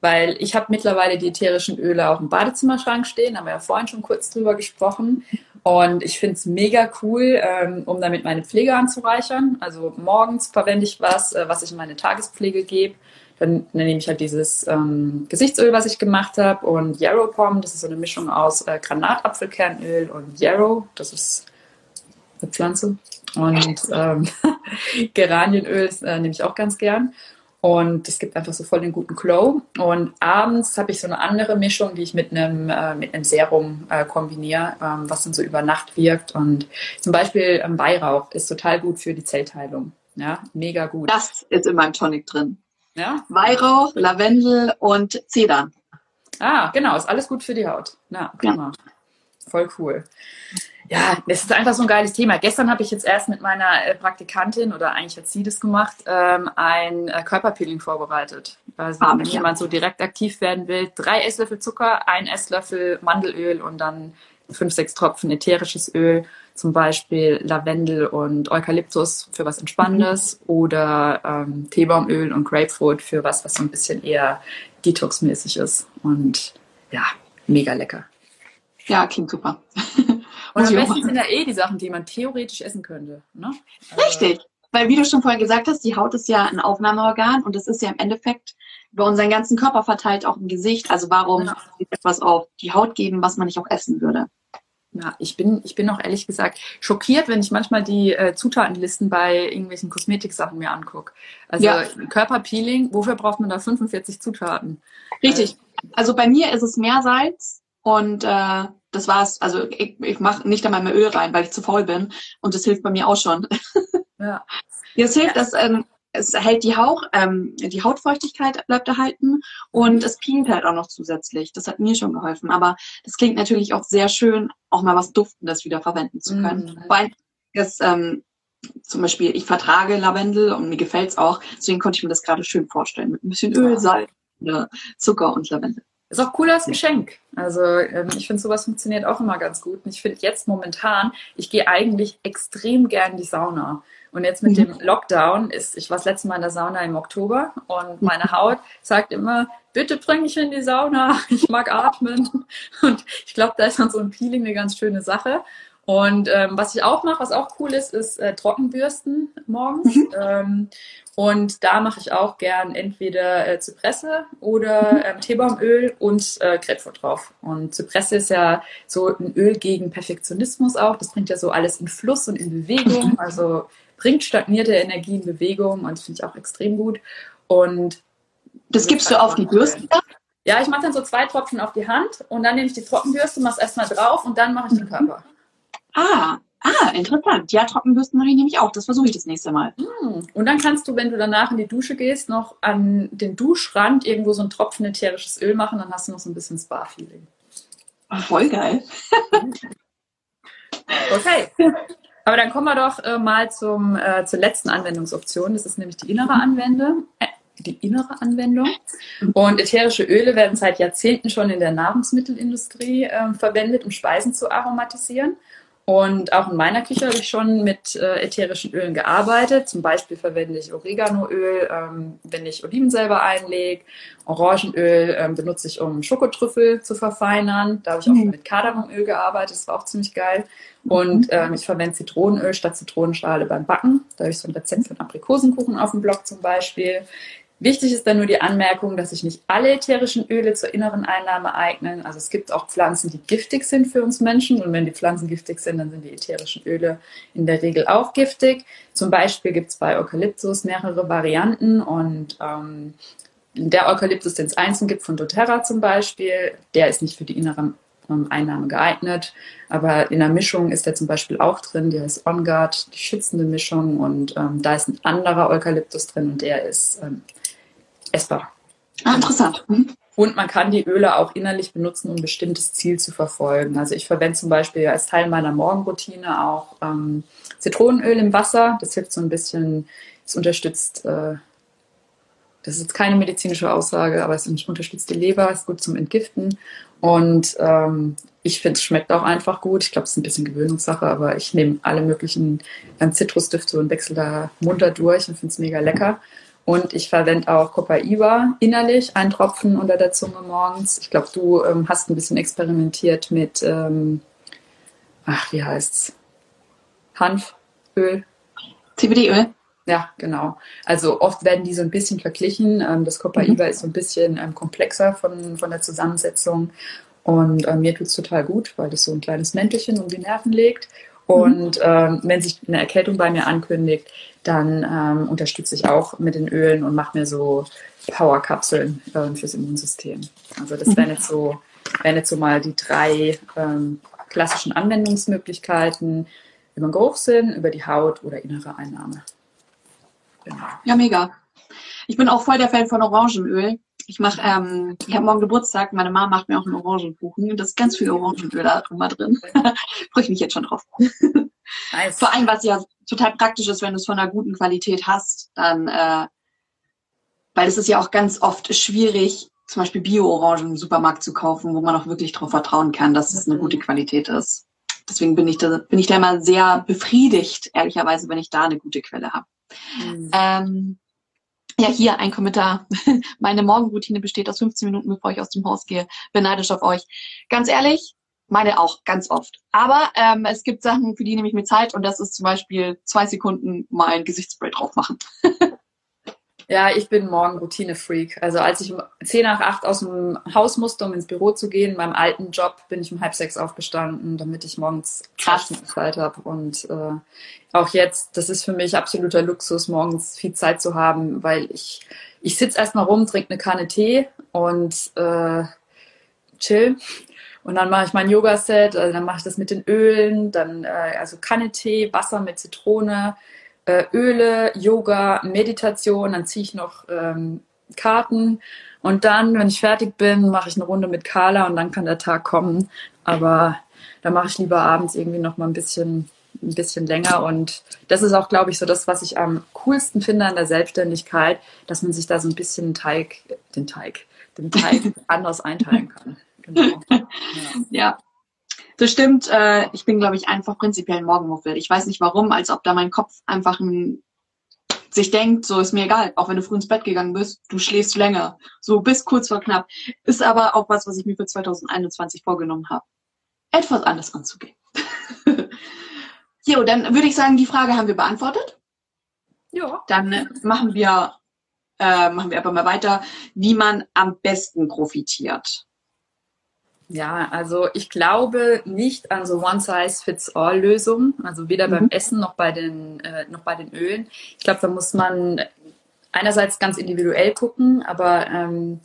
weil ich habe mittlerweile die ätherischen Öle auch im Badezimmerschrank stehen, haben wir ja vorhin schon kurz drüber gesprochen. Und ich finde es mega cool, ähm, um damit meine Pflege anzureichern. Also morgens verwende ich was, äh, was ich in meine Tagespflege gebe. Dann, dann nehme ich halt dieses ähm, Gesichtsöl, was ich gemacht habe, und Yarrow Pom. Das ist so eine Mischung aus äh, Granatapfelkernöl und Yarrow. Das ist eine Pflanze. Und ähm, Geranienöl äh, nehme ich auch ganz gern. Und es gibt einfach so voll den guten Glow. Und abends habe ich so eine andere Mischung, die ich mit einem, äh, mit einem Serum äh, kombiniere, ähm, was dann so über Nacht wirkt. Und zum Beispiel ähm, Weihrauch ist total gut für die Zellteilung. Ja, mega gut. Das ist in meinem Tonic drin. Ja? Weihrauch, Lavendel und Zedern. Ah, genau, ist alles gut für die Haut. Ja, prima. Ja. Voll cool ja, das ist einfach so ein geiles Thema. Gestern habe ich jetzt erst mit meiner äh, Praktikantin, oder eigentlich hat sie das gemacht, ähm, ein äh, Körperpeeling vorbereitet. Also ah, wenn ja. jemand so direkt aktiv werden will, drei Esslöffel Zucker, ein Esslöffel Mandelöl und dann fünf, sechs Tropfen ätherisches Öl, zum Beispiel Lavendel und Eukalyptus für was Entspannendes mhm. oder ähm, Teebaumöl und Grapefruit für was, was so ein bisschen eher Detox-mäßig ist. Und ja, mega lecker. Ja, klingt super. Und am besten sind ja eh die Sachen, die man theoretisch essen könnte. Ne? Richtig. Weil, wie du schon vorhin gesagt hast, die Haut ist ja ein Aufnahmeorgan und es ist ja im Endeffekt über unseren ganzen Körper verteilt, auch im Gesicht. Also warum ja. etwas auf die Haut geben, was man nicht auch essen würde? Ja, ich bin, ich bin auch ehrlich gesagt schockiert, wenn ich manchmal die äh, Zutatenlisten bei irgendwelchen Kosmetiksachen mir angucke. Also ja. Körperpeeling, wofür braucht man da 45 Zutaten? Richtig. Also bei mir ist es Meersalz und äh, das war's. Also ich, ich mache nicht einmal mehr Öl rein, weil ich zu faul bin. Und das hilft bei mir auch schon. Ja. Es hilft, dass ähm, es hält die Hauch, ähm, die Hautfeuchtigkeit bleibt erhalten und es peelt halt auch noch zusätzlich. Das hat mir schon geholfen. Aber das klingt natürlich auch sehr schön, auch mal was Duftendes wieder verwenden zu können. Mhm. Allem, das, ähm, zum Beispiel, ich vertrage Lavendel und mir gefällt's auch. Deswegen konnte ich mir das gerade schön vorstellen. Mit ein bisschen Öl, Salz, Zucker und Lavendel. Ist auch cool als Geschenk. Also ähm, ich finde, sowas funktioniert auch immer ganz gut. Und ich finde jetzt momentan, ich gehe eigentlich extrem gern in die Sauna. Und jetzt mit mhm. dem Lockdown ist, ich war das letzte Mal in der Sauna im Oktober und meine Haut sagt immer, bitte bring mich in die Sauna, ich mag atmen. Und ich glaube, da ist dann so ein Peeling eine ganz schöne Sache. Und ähm, was ich auch mache, was auch cool ist, ist äh, Trockenbürsten morgens. Mhm. Ähm, und da mache ich auch gern entweder äh, Zypresse oder mhm. ähm, Teebaumöl und äh, Grapefruit drauf. Und Zypresse ist ja so ein Öl gegen Perfektionismus auch. Das bringt ja so alles in Fluss und in Bewegung. Mhm. Also bringt stagnierte Energie in Bewegung und das finde ich auch extrem gut. Und das gibst du auf die Bürste? Ja, ich mache dann so zwei Tropfen auf die Hand und dann nehme ich die Trockenbürste, mache es erstmal drauf und dann mache ich den Körper. Ah, ah, interessant. Ja, Trockenbürsten mache ich nämlich auch. Das versuche ich das nächste Mal. Hm. Und dann kannst du, wenn du danach in die Dusche gehst, noch an den Duschrand irgendwo so ein Tropfen ätherisches Öl machen, dann hast du noch so ein bisschen Spa-Feeling. Voll geil. okay. Aber dann kommen wir doch äh, mal zum, äh, zur letzten Anwendungsoption. Das ist nämlich die innere Anwendung. Äh, die innere Anwendung. Und ätherische Öle werden seit Jahrzehnten schon in der Nahrungsmittelindustrie äh, verwendet, um Speisen zu aromatisieren. Und auch in meiner Küche habe ich schon mit äh, ätherischen Ölen gearbeitet. Zum Beispiel verwende ich Oreganoöl, ähm, wenn ich Oliven selber einlege. Orangenöl ähm, benutze ich, um Schokotrüffel zu verfeinern. Da habe ich auch schon mhm. mit Kardamomöl gearbeitet. Das war auch ziemlich geil. Und mhm. ähm, ich verwende Zitronenöl statt Zitronenschale beim Backen. Da habe ich so ein Rezept für einen Aprikosenkuchen auf dem Blog zum Beispiel. Wichtig ist dann nur die Anmerkung, dass sich nicht alle ätherischen Öle zur inneren Einnahme eignen. Also es gibt auch Pflanzen, die giftig sind für uns Menschen. Und wenn die Pflanzen giftig sind, dann sind die ätherischen Öle in der Regel auch giftig. Zum Beispiel gibt es bei Eukalyptus mehrere Varianten. Und ähm, der Eukalyptus, den es einzeln gibt, von doTERRA zum Beispiel, der ist nicht für die innere ähm, Einnahme geeignet. Aber in der Mischung ist der zum Beispiel auch drin, die heißt On Guard, die schützende Mischung. Und ähm, da ist ein anderer Eukalyptus drin und der ist ähm, essbar. Ah, interessant. Mhm. Und man kann die Öle auch innerlich benutzen, um ein bestimmtes Ziel zu verfolgen. Also ich verwende zum Beispiel als Teil meiner Morgenroutine auch ähm, Zitronenöl im Wasser. Das hilft so ein bisschen, es unterstützt, äh, das ist jetzt keine medizinische Aussage, aber es unterstützt die Leber, ist gut zum Entgiften. Und ähm, ich finde, es schmeckt auch einfach gut. Ich glaube, es ist ein bisschen Gewöhnungssache, aber ich nehme alle möglichen ähm, Zitrusdüfte und wechsle da munter durch und finde es mega lecker. Und ich verwende auch Copaiba innerlich, einen Tropfen unter der Zunge morgens. Ich glaube, du ähm, hast ein bisschen experimentiert mit, ähm, ach, wie heißt's? Hanföl. CBD-Öl. Ja, genau. Also oft werden die so ein bisschen verglichen. Ähm, das Copaiba mhm. ist so ein bisschen ähm, komplexer von, von der Zusammensetzung. Und äh, mir tut's total gut, weil das so ein kleines Mäntelchen um die Nerven legt. Und mhm. ähm, wenn sich eine Erkältung bei mir ankündigt, dann ähm, unterstütze ich auch mit den Ölen und mache mir so Powerkapseln äh, fürs Immunsystem. Also das wären jetzt so, wären jetzt so mal die drei ähm, klassischen Anwendungsmöglichkeiten über den Geruchssinn, über die Haut oder innere Einnahme. Genau. Ja, mega. Ich bin auch voll der Fan von Orangenöl. Ich mache, ähm, ich habe morgen Geburtstag, meine Mama macht mir auch einen Orangenkuchen und da ist ganz viel Orangenöl da immer drin. Freue ich mich jetzt schon drauf. Nice. Vor allem, was ja total praktisch ist, wenn du es von einer guten Qualität hast, dann, äh, weil es ist ja auch ganz oft schwierig, zum Beispiel Bio-Orangen im Supermarkt zu kaufen, wo man auch wirklich darauf vertrauen kann, dass es eine gute Qualität ist. Deswegen bin ich da, bin ich da immer sehr befriedigt, ehrlicherweise, wenn ich da eine gute Quelle habe. Mhm. Ähm, ja, hier ein Kommentar. Meine Morgenroutine besteht aus 15 Minuten, bevor ich aus dem Haus gehe. Beneidisch auf euch. Ganz ehrlich, meine auch, ganz oft. Aber ähm, es gibt Sachen, für die nehme ich mir Zeit und das ist zum Beispiel zwei Sekunden mein Gesichtsspray drauf machen. Ja, ich bin morgen Routine-Freak. Also als ich um 10 nach 8 aus dem Haus musste, um ins Büro zu gehen, in meinem alten Job, bin ich um halb sechs aufgestanden, damit ich morgens krass Zeit habe. Und äh, auch jetzt, das ist für mich absoluter Luxus, morgens viel Zeit zu haben, weil ich, ich sitze erstmal rum, trinke eine Kanne Tee und äh, chill. Und dann mache ich mein Yoga-Set, also dann mache ich das mit den Ölen, dann äh, also Kanne Tee, Wasser mit Zitrone, äh, Öle, Yoga, Meditation, dann ziehe ich noch ähm, Karten und dann, wenn ich fertig bin, mache ich eine Runde mit Carla und dann kann der Tag kommen. Aber da mache ich lieber abends irgendwie noch mal ein bisschen, ein bisschen länger und das ist auch, glaube ich, so das, was ich am coolsten finde an der Selbstständigkeit, dass man sich da so ein bisschen Teig, den Teig, den Teig anders einteilen kann. Genau. Ja. ja. Das stimmt. Äh, ich bin, glaube ich, einfach prinzipiell ein Morgenmuffel. Ich weiß nicht warum, als ob da mein Kopf einfach ein, sich denkt, so ist mir egal, auch wenn du früh ins Bett gegangen bist, du schläfst länger. So bis kurz vor knapp. Ist aber auch was, was ich mir für 2021 vorgenommen habe. Etwas anders anzugehen. jo, dann würde ich sagen, die Frage haben wir beantwortet. Ja. Dann machen wir, äh, machen wir aber mal weiter, wie man am besten profitiert. Ja, also ich glaube nicht an so One-Size-Fits-All-Lösungen, also weder mhm. beim Essen noch bei den, äh, noch bei den Ölen. Ich glaube, da muss man einerseits ganz individuell gucken, aber ähm,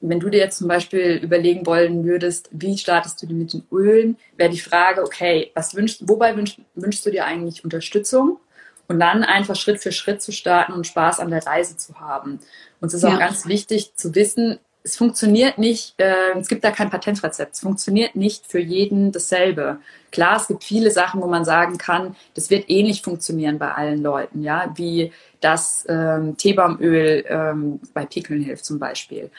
wenn du dir jetzt zum Beispiel überlegen wollen würdest, wie startest du mit den Ölen, wäre die Frage, okay, was wünschst, wobei wünschst, wünschst du dir eigentlich Unterstützung? Und dann einfach Schritt für Schritt zu starten und Spaß an der Reise zu haben. Und es ist ja. auch ganz wichtig zu wissen, es funktioniert nicht, äh, es gibt da kein Patentrezept, es funktioniert nicht für jeden dasselbe. Klar, es gibt viele Sachen, wo man sagen kann, das wird ähnlich funktionieren bei allen Leuten, ja, wie das ähm, Teebaumöl ähm, bei Pickeln hilft zum Beispiel.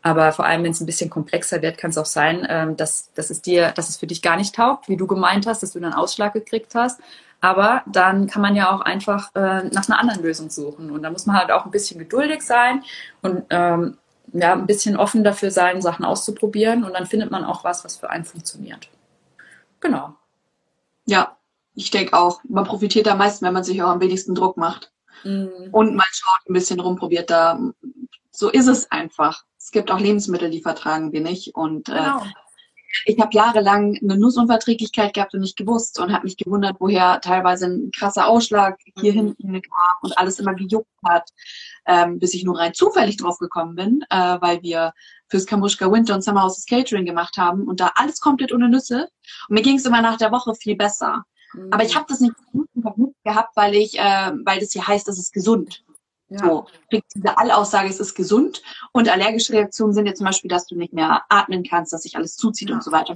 Aber vor allem, wenn es ein bisschen komplexer wird, kann es auch sein, ähm, dass, dass es dir, dass es für dich gar nicht taugt, wie du gemeint hast, dass du dann Ausschlag gekriegt hast. Aber dann kann man ja auch einfach äh, nach einer anderen Lösung suchen. Und da muss man halt auch ein bisschen geduldig sein und ähm, ja, ein bisschen offen dafür sein, Sachen auszuprobieren und dann findet man auch was, was für einen funktioniert. Genau. Ja, ich denke auch. Man profitiert am meisten, wenn man sich auch am wenigsten Druck macht. Mhm. Und mal schaut, ein bisschen rumprobiert. Da, so ist es einfach. Es gibt auch Lebensmittel, die vertragen wir nicht. Und äh, genau. äh, ich habe jahrelang eine Nussunverträglichkeit gehabt und nicht gewusst und habe mich gewundert, woher teilweise ein krasser Ausschlag hier mhm. hinten kam und alles immer gejuckt hat ähm, bis ich nur rein zufällig drauf gekommen bin, äh, weil wir fürs Kamushka Winter und Summer Houses Catering gemacht haben und da alles komplett ohne Nüsse. Und mir ging es immer nach der Woche viel besser. Mhm. Aber ich habe das nicht gehabt, weil ich, äh, weil das hier heißt, es ist gesund. Ja. So, diese Allaussage, es ist gesund und allergische Reaktionen sind ja zum Beispiel, dass du nicht mehr atmen kannst, dass sich alles zuzieht ja. und so weiter.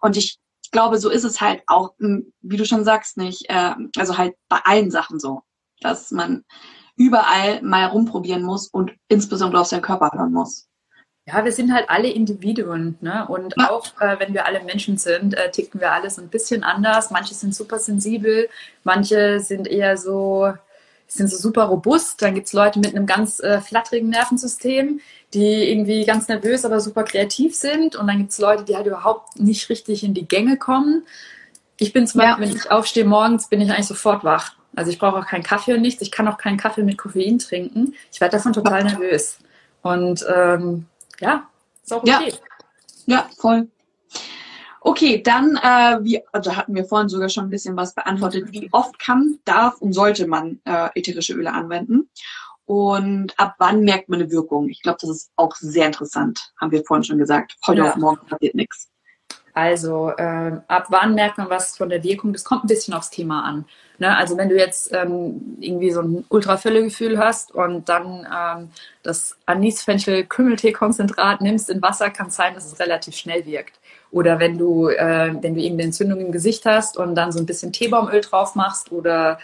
Und ich glaube, so ist es halt auch, hm, wie du schon sagst, nicht, äh, also halt bei allen Sachen so, dass man überall mal rumprobieren muss und insbesondere auf seinen Körper hören muss. Ja, wir sind halt alle Individuen, ne? Und ja. auch äh, wenn wir alle Menschen sind, äh, ticken wir alles ein bisschen anders. Manche sind super sensibel, manche sind eher so, sind so super robust. Dann gibt's Leute mit einem ganz äh, flatterigen Nervensystem, die irgendwie ganz nervös, aber super kreativ sind. Und dann gibt's Leute, die halt überhaupt nicht richtig in die Gänge kommen. Ich bin zum Beispiel, wenn ich aufstehe morgens, bin ich eigentlich sofort wach. Also ich brauche auch keinen Kaffee und nichts. Ich kann auch keinen Kaffee mit Koffein trinken. Ich werde davon total nervös. Und ähm, ja, ist auch okay. Ja, ja voll. Okay, dann, äh, wie, also hatten wir vorhin sogar schon ein bisschen was beantwortet. Wie oft kann, darf und sollte man äh, ätherische Öle anwenden? Und ab wann merkt man eine Wirkung? Ich glaube, das ist auch sehr interessant, haben wir vorhin schon gesagt. Heute ja. auf morgen passiert nichts. Also ähm, ab wann merkt man was von der Wirkung? Das kommt ein bisschen aufs Thema an. Ne? Also wenn du jetzt ähm, irgendwie so ein Ultrafüllegefühl hast und dann ähm, das Anis-Fenchel-Kümmeltee-Konzentrat nimmst in Wasser, kann es sein, dass es relativ schnell wirkt. Oder wenn du, äh, wenn du irgendeine Entzündung im Gesicht hast und dann so ein bisschen Teebaumöl drauf machst oder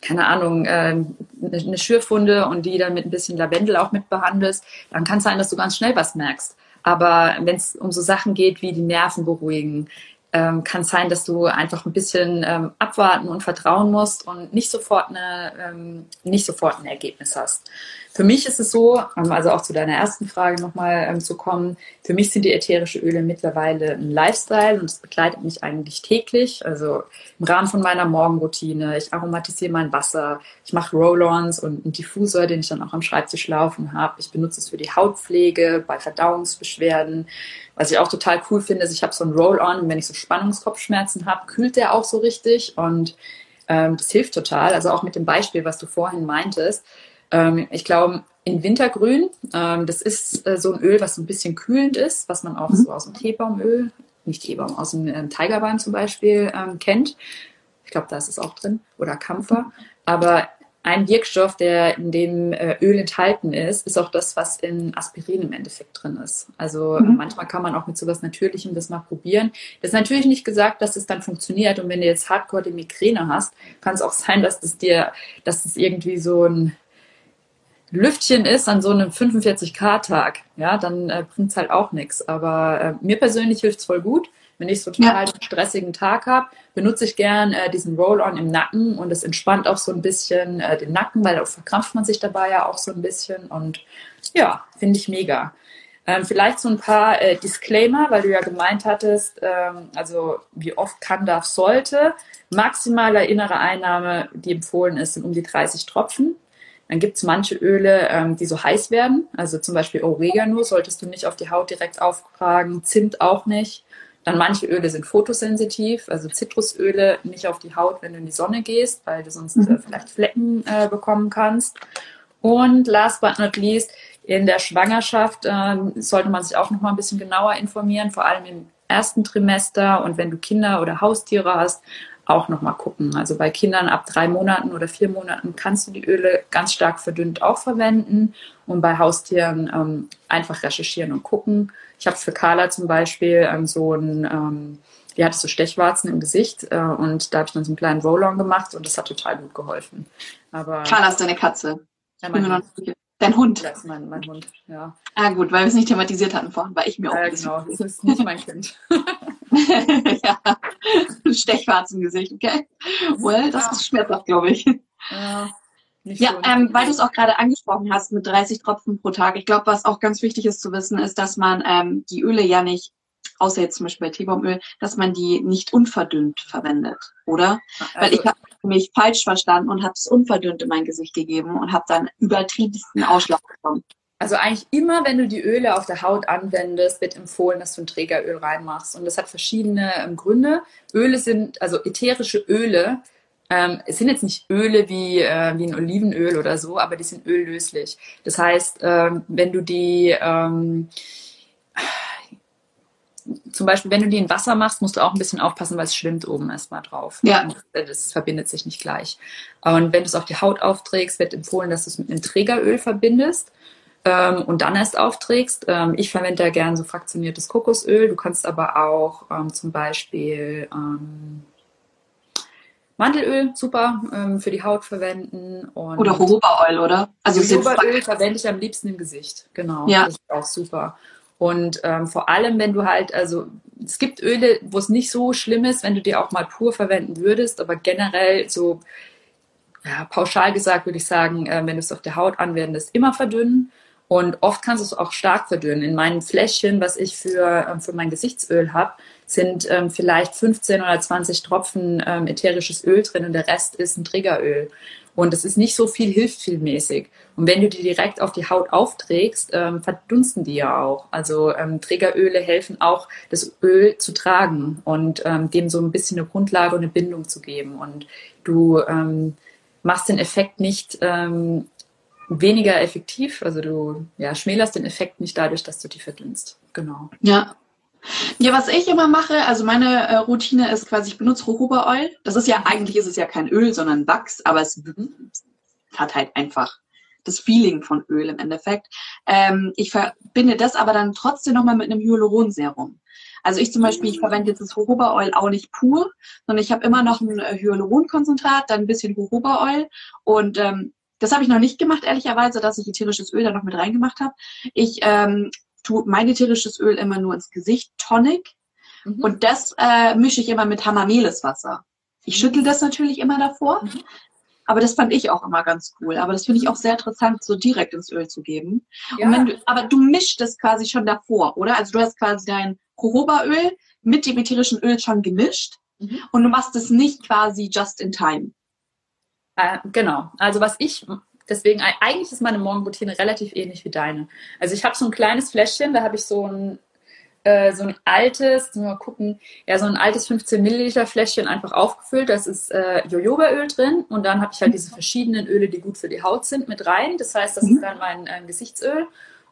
keine Ahnung, äh, eine Schürfwunde und die dann mit ein bisschen Lavendel auch mit behandelst, dann kann es sein, dass du ganz schnell was merkst. Aber wenn es um so Sachen geht wie die Nerven beruhigen, ähm, kann sein, dass du einfach ein bisschen ähm, abwarten und vertrauen musst und nicht sofort eine, ähm, nicht sofort ein Ergebnis hast. Für mich ist es so, ähm, also auch zu deiner ersten Frage nochmal ähm, zu kommen, für mich sind die ätherischen Öle mittlerweile ein Lifestyle und es begleitet mich eigentlich täglich. Also im Rahmen von meiner Morgenroutine. Ich aromatisiere mein Wasser, ich mache Roll-ons und einen Diffusor, den ich dann auch am Schreibtisch laufen habe. Ich benutze es für die Hautpflege, bei Verdauungsbeschwerden. Was ich auch total cool finde, ist, ich habe so einen Roll-on und wenn ich so Spannungskopfschmerzen habe, kühlt der auch so richtig und ähm, das hilft total. Also auch mit dem Beispiel, was du vorhin meintest ähm, ich glaube, in Wintergrün, ähm, das ist äh, so ein Öl, was so ein bisschen kühlend ist, was man auch mhm. so aus dem Teebaumöl, nicht Teebaum, aus dem ähm, Tigerbalm zum Beispiel ähm, kennt. Ich glaube, da ist es auch drin. Oder Kampfer. Aber ein Wirkstoff, der in dem äh, Öl enthalten ist, ist auch das, was in Aspirin im Endeffekt drin ist. Also mhm. manchmal kann man auch mit sowas Natürlichem das mal probieren. Das ist natürlich nicht gesagt, dass es dann funktioniert. Und wenn du jetzt hardcore die Migräne hast, kann es auch sein, dass das dir, dass es irgendwie so ein Lüftchen ist an so einem 45k-Tag, ja, dann äh, bringt es halt auch nichts. Aber äh, mir persönlich hilft es voll gut. Wenn ich so total ja. stressigen Tag habe, benutze ich gern äh, diesen Roll-On im Nacken und es entspannt auch so ein bisschen äh, den Nacken, weil da verkrampft man sich dabei ja auch so ein bisschen und ja, finde ich mega. Ähm, vielleicht so ein paar äh, Disclaimer, weil du ja gemeint hattest, ähm, also wie oft kann, darf, sollte. Maximale innere Einnahme, die empfohlen ist, sind um die 30 Tropfen. Dann gibt es manche Öle, ähm, die so heiß werden. Also zum Beispiel Oregano solltest du nicht auf die Haut direkt auftragen, Zimt auch nicht. Dann manche Öle sind fotosensitiv, also Zitrusöle nicht auf die Haut, wenn du in die Sonne gehst, weil du sonst äh, vielleicht Flecken äh, bekommen kannst. Und last but not least, in der Schwangerschaft äh, sollte man sich auch noch mal ein bisschen genauer informieren, vor allem im ersten Trimester und wenn du Kinder oder Haustiere hast, auch noch mal gucken. Also bei Kindern ab drei Monaten oder vier Monaten kannst du die Öle ganz stark verdünnt auch verwenden und bei Haustieren ähm, einfach recherchieren und gucken. Ich habe für Carla zum Beispiel ähm, so ein ähm, die hatte so Stechwarzen im Gesicht äh, und da habe ich dann so einen kleinen Roll-On gemacht und das hat total gut geholfen. Aber Carla ist deine Katze. Ja, mein Dein Hund. Das ist mein, mein Hund, ja. Ah, gut, weil wir es nicht thematisiert hatten vorhin, weil ich mir auch. Ja, genau, das ist nicht mein Kind. ja, Stechwarz im Gesicht, okay? Well, das ist schmerzhaft, glaube ich. Ja. Ja, ähm, weil du es auch gerade angesprochen hast mit 30 Tropfen pro Tag. Ich glaube, was auch ganz wichtig ist zu wissen, ist, dass man ähm, die Öle ja nicht außer jetzt zum Beispiel bei Teebaumöl, dass man die nicht unverdünnt verwendet, oder? Also, Weil ich habe mich falsch verstanden und habe es unverdünnt in mein Gesicht gegeben und habe dann übertriebensten Ausschlag bekommen. Also eigentlich immer, wenn du die Öle auf der Haut anwendest, wird empfohlen, dass du ein Trägeröl reinmachst. Und das hat verschiedene ähm, Gründe. Öle sind, also ätherische Öle, ähm, es sind jetzt nicht Öle wie, äh, wie ein Olivenöl oder so, aber die sind öllöslich. Das heißt, ähm, wenn du die ähm, zum Beispiel, wenn du die in Wasser machst, musst du auch ein bisschen aufpassen, weil es schwimmt oben erstmal drauf. Ja. Das verbindet sich nicht gleich. Und wenn du es auf die Haut aufträgst, wird empfohlen, dass du es mit einem Trägeröl verbindest ähm, und dann erst aufträgst. Ähm, ich verwende da gern so fraktioniertes Kokosöl. Du kannst aber auch ähm, zum Beispiel ähm, Mandelöl super ähm, für die Haut verwenden. Oder Jojobaöl, oder? Also Jojobaöl verwende ich am liebsten im Gesicht. Genau. Ja. Das ist auch super. Und ähm, vor allem, wenn du halt, also es gibt Öle, wo es nicht so schlimm ist, wenn du die auch mal pur verwenden würdest, aber generell so ja, pauschal gesagt würde ich sagen, äh, wenn du es auf der Haut anwendest, immer verdünnen. Und oft kannst du es auch stark verdünnen. In meinen Fläschchen, was ich für, ähm, für mein Gesichtsöl habe, sind ähm, vielleicht 15 oder 20 Tropfen ähm, ätherisches Öl drin und der Rest ist ein Triggeröl. Und es ist nicht so viel, hilft viel mäßig. Und wenn du die direkt auf die Haut aufträgst, ähm, verdunsten die ja auch. Also ähm, Trägeröle helfen auch, das Öl zu tragen und ähm, dem so ein bisschen eine Grundlage und eine Bindung zu geben. Und du ähm, machst den Effekt nicht ähm, weniger effektiv. Also du ja, schmälerst den Effekt nicht dadurch, dass du die verdünnst. Genau. Ja, ja, was ich immer mache, also meine äh, Routine ist quasi, ich benutze Jojoba Oil. Das ist ja, eigentlich ist es ja kein Öl, sondern Wachs, aber es hat halt einfach das Feeling von Öl im Endeffekt. Ähm, ich verbinde das aber dann trotzdem nochmal mit einem Hyaluronserum. Also ich zum Beispiel, ich verwende jetzt das Jojoba Oil auch nicht pur, sondern ich habe immer noch ein äh, Hyaluronkonzentrat, dann ein bisschen Jojoba Oil und ähm, das habe ich noch nicht gemacht, ehrlicherweise, dass ich ätherisches Öl da noch mit reingemacht habe. Ich ähm, tue mein ätherisches Öl immer nur ins Gesicht, Tonic. Mhm. Und das äh, mische ich immer mit Hamamelis-Wasser. Ich schüttel das natürlich immer davor. Mhm. Aber das fand ich auch immer ganz cool. Aber das finde ich auch sehr interessant, so direkt ins Öl zu geben. Ja. Du, aber du mischst es quasi schon davor, oder? Also du hast quasi dein Jojobaöl mit dem ätherischen Öl schon gemischt mhm. und du machst es nicht quasi just in time. Äh, genau. Also was ich Deswegen, eigentlich ist meine Morgenroutine relativ ähnlich wie deine. Also ich habe so ein kleines Fläschchen, da habe ich so ein, äh, so ein altes, mal gucken, ja, so ein altes 15 Milliliter Fläschchen einfach aufgefüllt. Das ist äh, Jojobaöl drin und dann habe ich halt diese verschiedenen Öle, die gut für die Haut sind, mit rein. Das heißt, das ist mhm. dann mein äh, Gesichtsöl.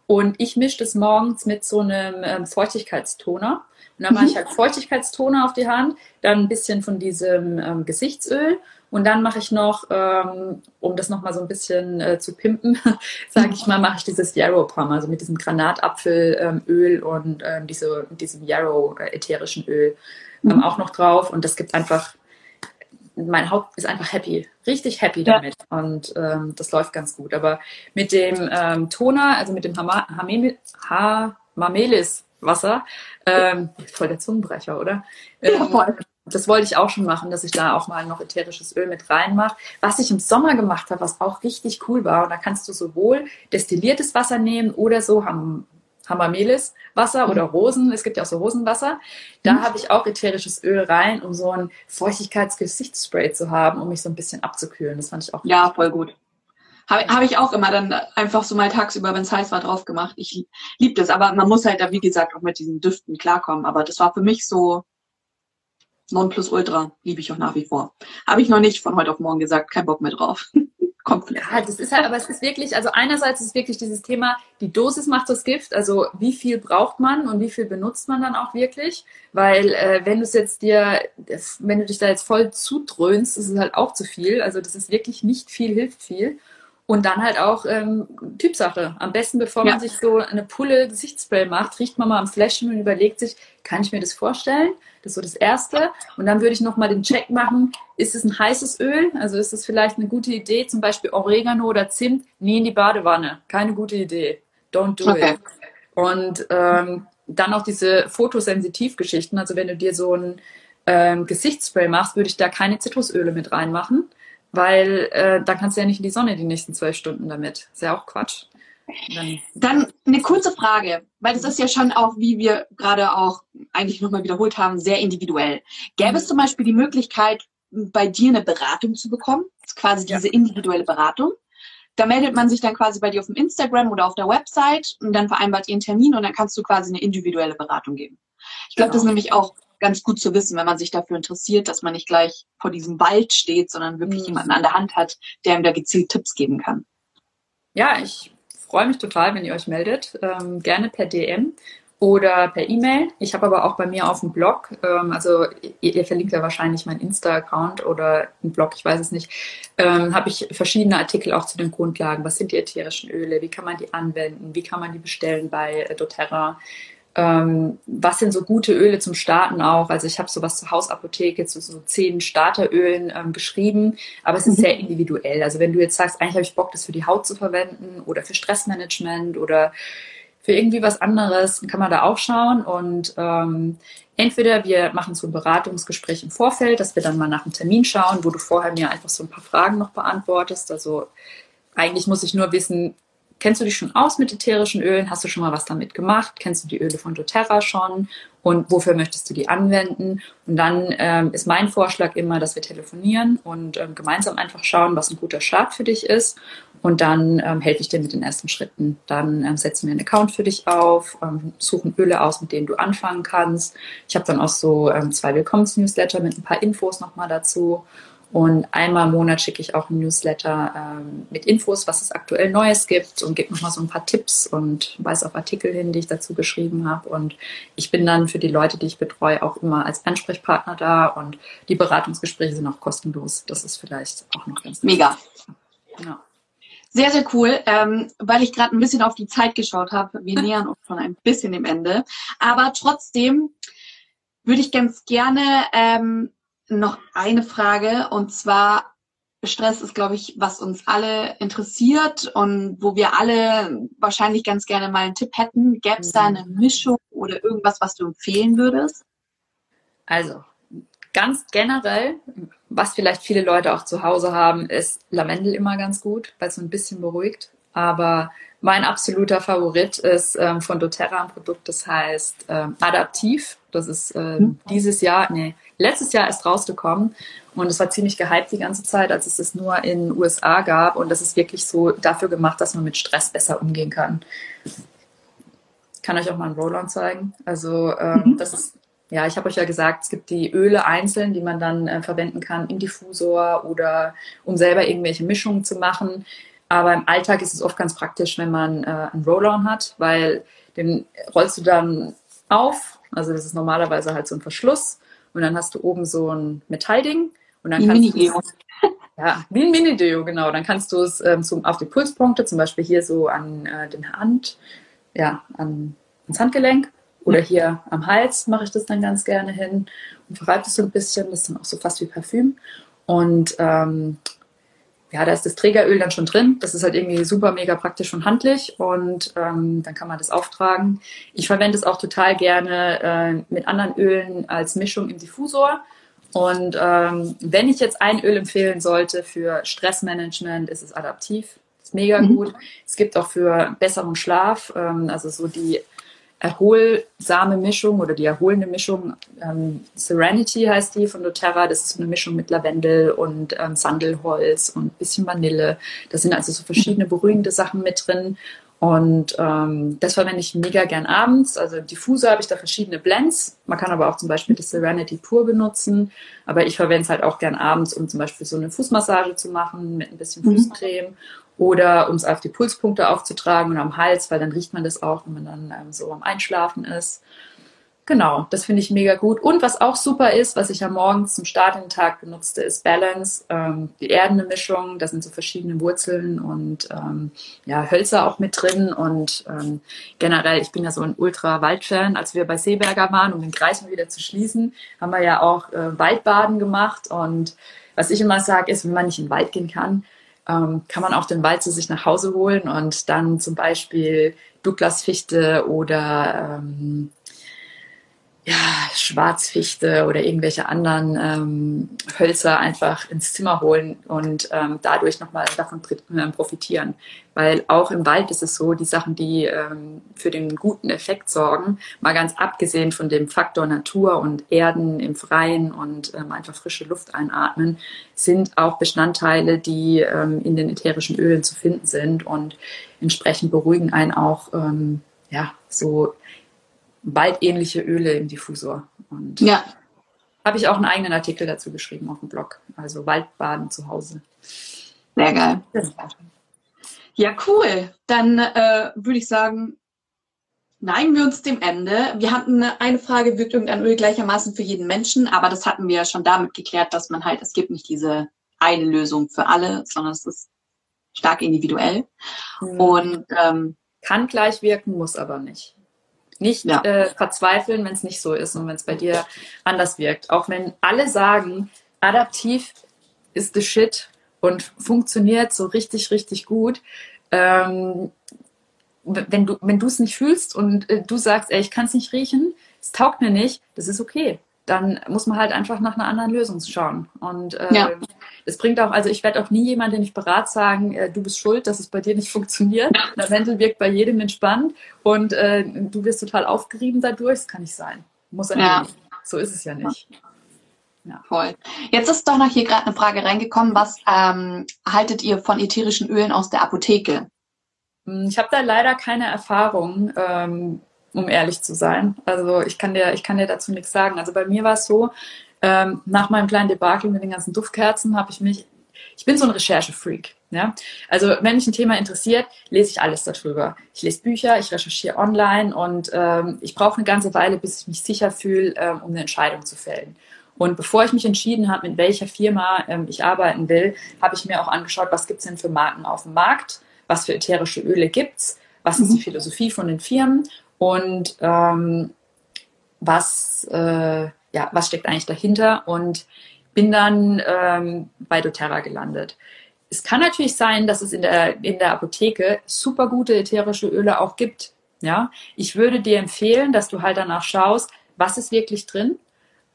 Und ich mische das morgens mit so einem ähm, Feuchtigkeitstoner. Und dann mache ich mhm. halt Feuchtigkeitstoner auf die Hand, dann ein bisschen von diesem ähm, Gesichtsöl und dann mache ich noch, ähm, um das nochmal so ein bisschen äh, zu pimpen, sage ich mal, mache ich dieses Yarrow Palm, also mit diesem Granatapfelöl ähm, und ähm, diese, diesem Yarrow äh, ätherischen Öl ähm, mhm. auch noch drauf. Und das gibt einfach mein Haupt ist einfach happy, richtig happy damit. Ja. Und ähm, das läuft ganz gut. Aber mit dem ähm, Toner, also mit dem Hamamelis Wasser, ähm, voll der Zungenbrecher, oder? Ja, voll. Das wollte ich auch schon machen, dass ich da auch mal noch ätherisches Öl mit reinmache. Was ich im Sommer gemacht habe, was auch richtig cool war, und da kannst du sowohl destilliertes Wasser nehmen oder so Hamamelis Wasser mhm. oder Rosen, es gibt ja auch so Rosenwasser. Da mhm. habe ich auch ätherisches Öl rein, um so ein Feuchtigkeitsgesichtsspray zu haben, um mich so ein bisschen abzukühlen. Das fand ich auch Ja, voll gut. Habe hab ich auch immer dann einfach so mal tagsüber, wenn es heiß war, drauf gemacht. Ich liebe das, aber man muss halt da, wie gesagt, auch mit diesen Düften klarkommen. Aber das war für mich so Nonplusultra, liebe ich auch nach wie vor. Habe ich noch nicht von heute auf morgen gesagt, kein Bock mehr drauf. Kommt Ja, das ist halt, aber es ist wirklich, also einerseits ist wirklich dieses Thema, die Dosis macht das Gift, also wie viel braucht man und wie viel benutzt man dann auch wirklich, weil äh, wenn du es jetzt dir, wenn du dich da jetzt voll zudröhnst, ist es halt auch zu viel, also das ist wirklich nicht viel, hilft viel. Und dann halt auch ähm, Typsache. Am besten, bevor ja. man sich so eine Pulle Gesichtsspray macht, riecht man mal am Fläschchen und überlegt sich, kann ich mir das vorstellen? Das ist so das Erste. Und dann würde ich nochmal den Check machen, ist es ein heißes Öl? Also ist es vielleicht eine gute Idee, zum Beispiel Oregano oder Zimt? Nie in die Badewanne. Keine gute Idee. Don't do okay. it. Und ähm, dann auch diese Fotosensitivgeschichten. Also wenn du dir so ein ähm, Gesichtsspray machst, würde ich da keine Zitrusöle mit reinmachen weil äh, dann kannst du ja nicht in die Sonne die nächsten zwölf Stunden damit. Ist ja auch Quatsch. Dann, eine kurze Frage, weil das ist ja schon auch, wie wir gerade auch eigentlich nochmal wiederholt haben, sehr individuell. Gäbe es mhm. zum Beispiel die Möglichkeit, bei dir eine Beratung zu bekommen? Das ist quasi diese ja. individuelle Beratung. Da meldet man sich dann quasi bei dir auf dem Instagram oder auf der Website und dann vereinbart ihr einen Termin und dann kannst du quasi eine individuelle Beratung geben. Ich glaube, genau. das ist nämlich auch ganz gut zu wissen, wenn man sich dafür interessiert, dass man nicht gleich vor diesem Wald steht, sondern wirklich mhm. jemanden an der Hand hat, der ihm da gezielt Tipps geben kann. Ja, ich freue mich total, wenn ihr euch meldet. Ähm, gerne per DM oder per E-Mail. Ich habe aber auch bei mir auf dem Blog, ähm, also ihr, ihr, verlinkt ja wahrscheinlich meinen Insta-Account oder einen Blog, ich weiß es nicht, ähm, habe ich verschiedene Artikel auch zu den Grundlagen. Was sind die ätherischen Öle? Wie kann man die anwenden? Wie kann man die bestellen bei äh, doTERRA? Ähm, was sind so gute Öle zum Starten auch? Also ich habe sowas zur Hausapotheke zu so zehn Starterölen ähm, geschrieben, aber es ist mhm. sehr individuell. Also wenn du jetzt sagst, eigentlich habe ich Bock, das für die Haut zu verwenden oder für Stressmanagement oder für irgendwie was anderes, kann man da auch schauen. Und ähm, entweder wir machen so ein Beratungsgespräch im Vorfeld, dass wir dann mal nach einem Termin schauen, wo du vorher mir einfach so ein paar Fragen noch beantwortest. Also eigentlich muss ich nur wissen, Kennst du dich schon aus mit ätherischen Ölen? Hast du schon mal was damit gemacht? Kennst du die Öle von doTERRA schon? Und wofür möchtest du die anwenden? Und dann ähm, ist mein Vorschlag immer, dass wir telefonieren und ähm, gemeinsam einfach schauen, was ein guter Start für dich ist. Und dann ähm, helfe ich dir mit den ersten Schritten. Dann ähm, setzen wir einen Account für dich auf, ähm, suchen Öle aus, mit denen du anfangen kannst. Ich habe dann auch so ähm, zwei Willkommens-Newsletter mit ein paar Infos nochmal dazu. Und einmal im Monat schicke ich auch ein Newsletter ähm, mit Infos, was es aktuell Neues gibt und gebe nochmal so ein paar Tipps und weise auf Artikel hin, die ich dazu geschrieben habe. Und ich bin dann für die Leute, die ich betreue, auch immer als Ansprechpartner da und die Beratungsgespräche sind auch kostenlos. Das ist vielleicht auch noch ganz Mega. Ja. Sehr, sehr cool, ähm, weil ich gerade ein bisschen auf die Zeit geschaut habe. Wir nähern uns schon ein bisschen dem Ende. Aber trotzdem würde ich ganz gerne ähm, noch eine Frage und zwar Stress ist, glaube ich, was uns alle interessiert und wo wir alle wahrscheinlich ganz gerne mal einen Tipp hätten. Gäbe es mhm. da eine Mischung oder irgendwas, was du empfehlen würdest? Also, ganz generell, was vielleicht viele Leute auch zu Hause haben, ist Lavendel immer ganz gut, weil es so ein bisschen beruhigt. Aber mein absoluter Favorit ist ähm, von doTERRA ein Produkt, das heißt ähm, Adaptiv. Das ist ähm, dieses Jahr, nee, letztes Jahr erst rausgekommen und es war ziemlich gehypt die ganze Zeit, als es es nur in den USA gab und das ist wirklich so dafür gemacht, dass man mit Stress besser umgehen kann. Ich kann euch auch mal einen Roll-On zeigen. Also ähm, mhm. das ist ja, ich habe euch ja gesagt, es gibt die Öle einzeln, die man dann äh, verwenden kann im Diffusor oder um selber irgendwelche Mischungen zu machen. Aber im Alltag ist es oft ganz praktisch, wenn man äh, einen Roll-On hat, weil den rollst du dann auf. Also das ist normalerweise halt so ein Verschluss und dann hast du oben so ein Metallding und dann wie kannst du ja wie ein Mini-Deo genau. Dann kannst du es ähm, zum, auf die Pulspunkte, zum Beispiel hier so an äh, den Hand, ja an, ans Handgelenk oder hier am Hals mache ich das dann ganz gerne hin und verreibe das so ein bisschen. Das ist dann auch so fast wie Parfüm. Und ähm, ja, da ist das Trägeröl dann schon drin. Das ist halt irgendwie super, mega praktisch und handlich und ähm, dann kann man das auftragen. Ich verwende es auch total gerne äh, mit anderen Ölen als Mischung im Diffusor. Und ähm, wenn ich jetzt ein Öl empfehlen sollte für Stressmanagement, ist es adaptiv. Ist mega mhm. gut. Es gibt auch für besseren Schlaf, ähm, also so die erholsame Mischung oder die erholende Mischung. Ähm, Serenity heißt die von doTERRA. Das ist eine Mischung mit Lavendel und ähm, Sandelholz und ein bisschen Vanille. Da sind also so verschiedene beruhigende Sachen mit drin. Und ähm, das verwende ich mega gern abends. Also Diffuser habe ich da verschiedene Blends. Man kann aber auch zum Beispiel das Serenity pur benutzen. Aber ich verwende es halt auch gern abends, um zum Beispiel so eine Fußmassage zu machen mit ein bisschen mhm. Oder um es auf die Pulspunkte aufzutragen und am Hals, weil dann riecht man das auch, wenn man dann ähm, so am Einschlafen ist. Genau, das finde ich mega gut. Und was auch super ist, was ich ja morgens zum Start in den Tag benutzte, ist Balance, ähm, die erdende Mischung. Da sind so verschiedene Wurzeln und ähm, ja, Hölzer auch mit drin. Und ähm, generell, ich bin ja so ein Ultra-Waldfan. Als wir bei Seeberger waren, um den Kreis mal wieder zu schließen, haben wir ja auch äh, Waldbaden gemacht. Und was ich immer sage, ist, wenn man nicht in den Wald gehen kann, ähm, kann man auch den Wald zu sich nach Hause holen und dann zum Beispiel Douglasfichte oder ähm, ja, Schwarzfichte oder irgendwelche anderen ähm, Hölzer einfach ins Zimmer holen und ähm, dadurch nochmal davon äh, profitieren. Weil auch im Wald ist es so, die Sachen, die ähm, für den guten Effekt sorgen, mal ganz abgesehen von dem Faktor Natur und Erden im Freien und ähm, einfach frische Luft einatmen, sind auch Bestandteile, die ähm, in den ätherischen Ölen zu finden sind und entsprechend beruhigen einen auch ähm, ja, so waldähnliche Öle im Diffusor. Und ja. habe ich auch einen eigenen Artikel dazu geschrieben auf dem Blog. Also Waldbaden zu Hause. Sehr geil. Ja, cool. Dann äh, würde ich sagen, neigen wir uns dem Ende. Wir hatten eine Frage, wirkt irgendein Öl gleichermaßen für jeden Menschen, aber das hatten wir schon damit geklärt, dass man halt, es gibt nicht diese eine Lösung für alle, sondern es ist stark individuell. Mhm. Und ähm, kann gleich wirken, muss aber nicht. Nicht ja. äh, verzweifeln, wenn es nicht so ist und wenn es bei dir anders wirkt. Auch wenn alle sagen, adaptiv ist the shit und funktioniert so richtig, richtig gut. Ähm, wenn du wenn du es nicht fühlst und äh, du sagst, ey, ich kann es nicht riechen, es taugt mir nicht, das ist okay dann muss man halt einfach nach einer anderen Lösung schauen. Und äh, ja. das bringt auch, also ich werde auch nie jemanden, den ich berate, sagen, äh, du bist schuld, dass es bei dir nicht funktioniert. Lavendel wirkt bei jedem entspannt und äh, du wirst total aufgerieben dadurch. Das kann nicht sein. Muss ja. nicht. So ist es ja nicht. Ja. Voll. Jetzt ist doch noch hier gerade eine Frage reingekommen. Was ähm, haltet ihr von ätherischen Ölen aus der Apotheke? Hm, ich habe da leider keine Erfahrung. Ähm, um ehrlich zu sein. Also ich kann dir, ich kann dir dazu nichts sagen. Also bei mir war es so, ähm, nach meinem kleinen Debakel mit den ganzen Duftkerzen habe ich mich, ich bin so ein Recherchefreak. Ja? Also wenn mich ein Thema interessiert, lese ich alles darüber. Ich lese Bücher, ich recherchiere online und ähm, ich brauche eine ganze Weile, bis ich mich sicher fühle, ähm, um eine Entscheidung zu fällen. Und bevor ich mich entschieden habe, mit welcher Firma ähm, ich arbeiten will, habe ich mir auch angeschaut, was gibt es denn für Marken auf dem Markt, was für ätherische Öle gibt's, was ist die mhm. Philosophie von den Firmen und ähm, was, äh, ja, was steckt eigentlich dahinter und bin dann ähm, bei doTERRA gelandet. Es kann natürlich sein, dass es in der, in der Apotheke super gute ätherische Öle auch gibt. Ja, ich würde dir empfehlen, dass du halt danach schaust, was ist wirklich drin.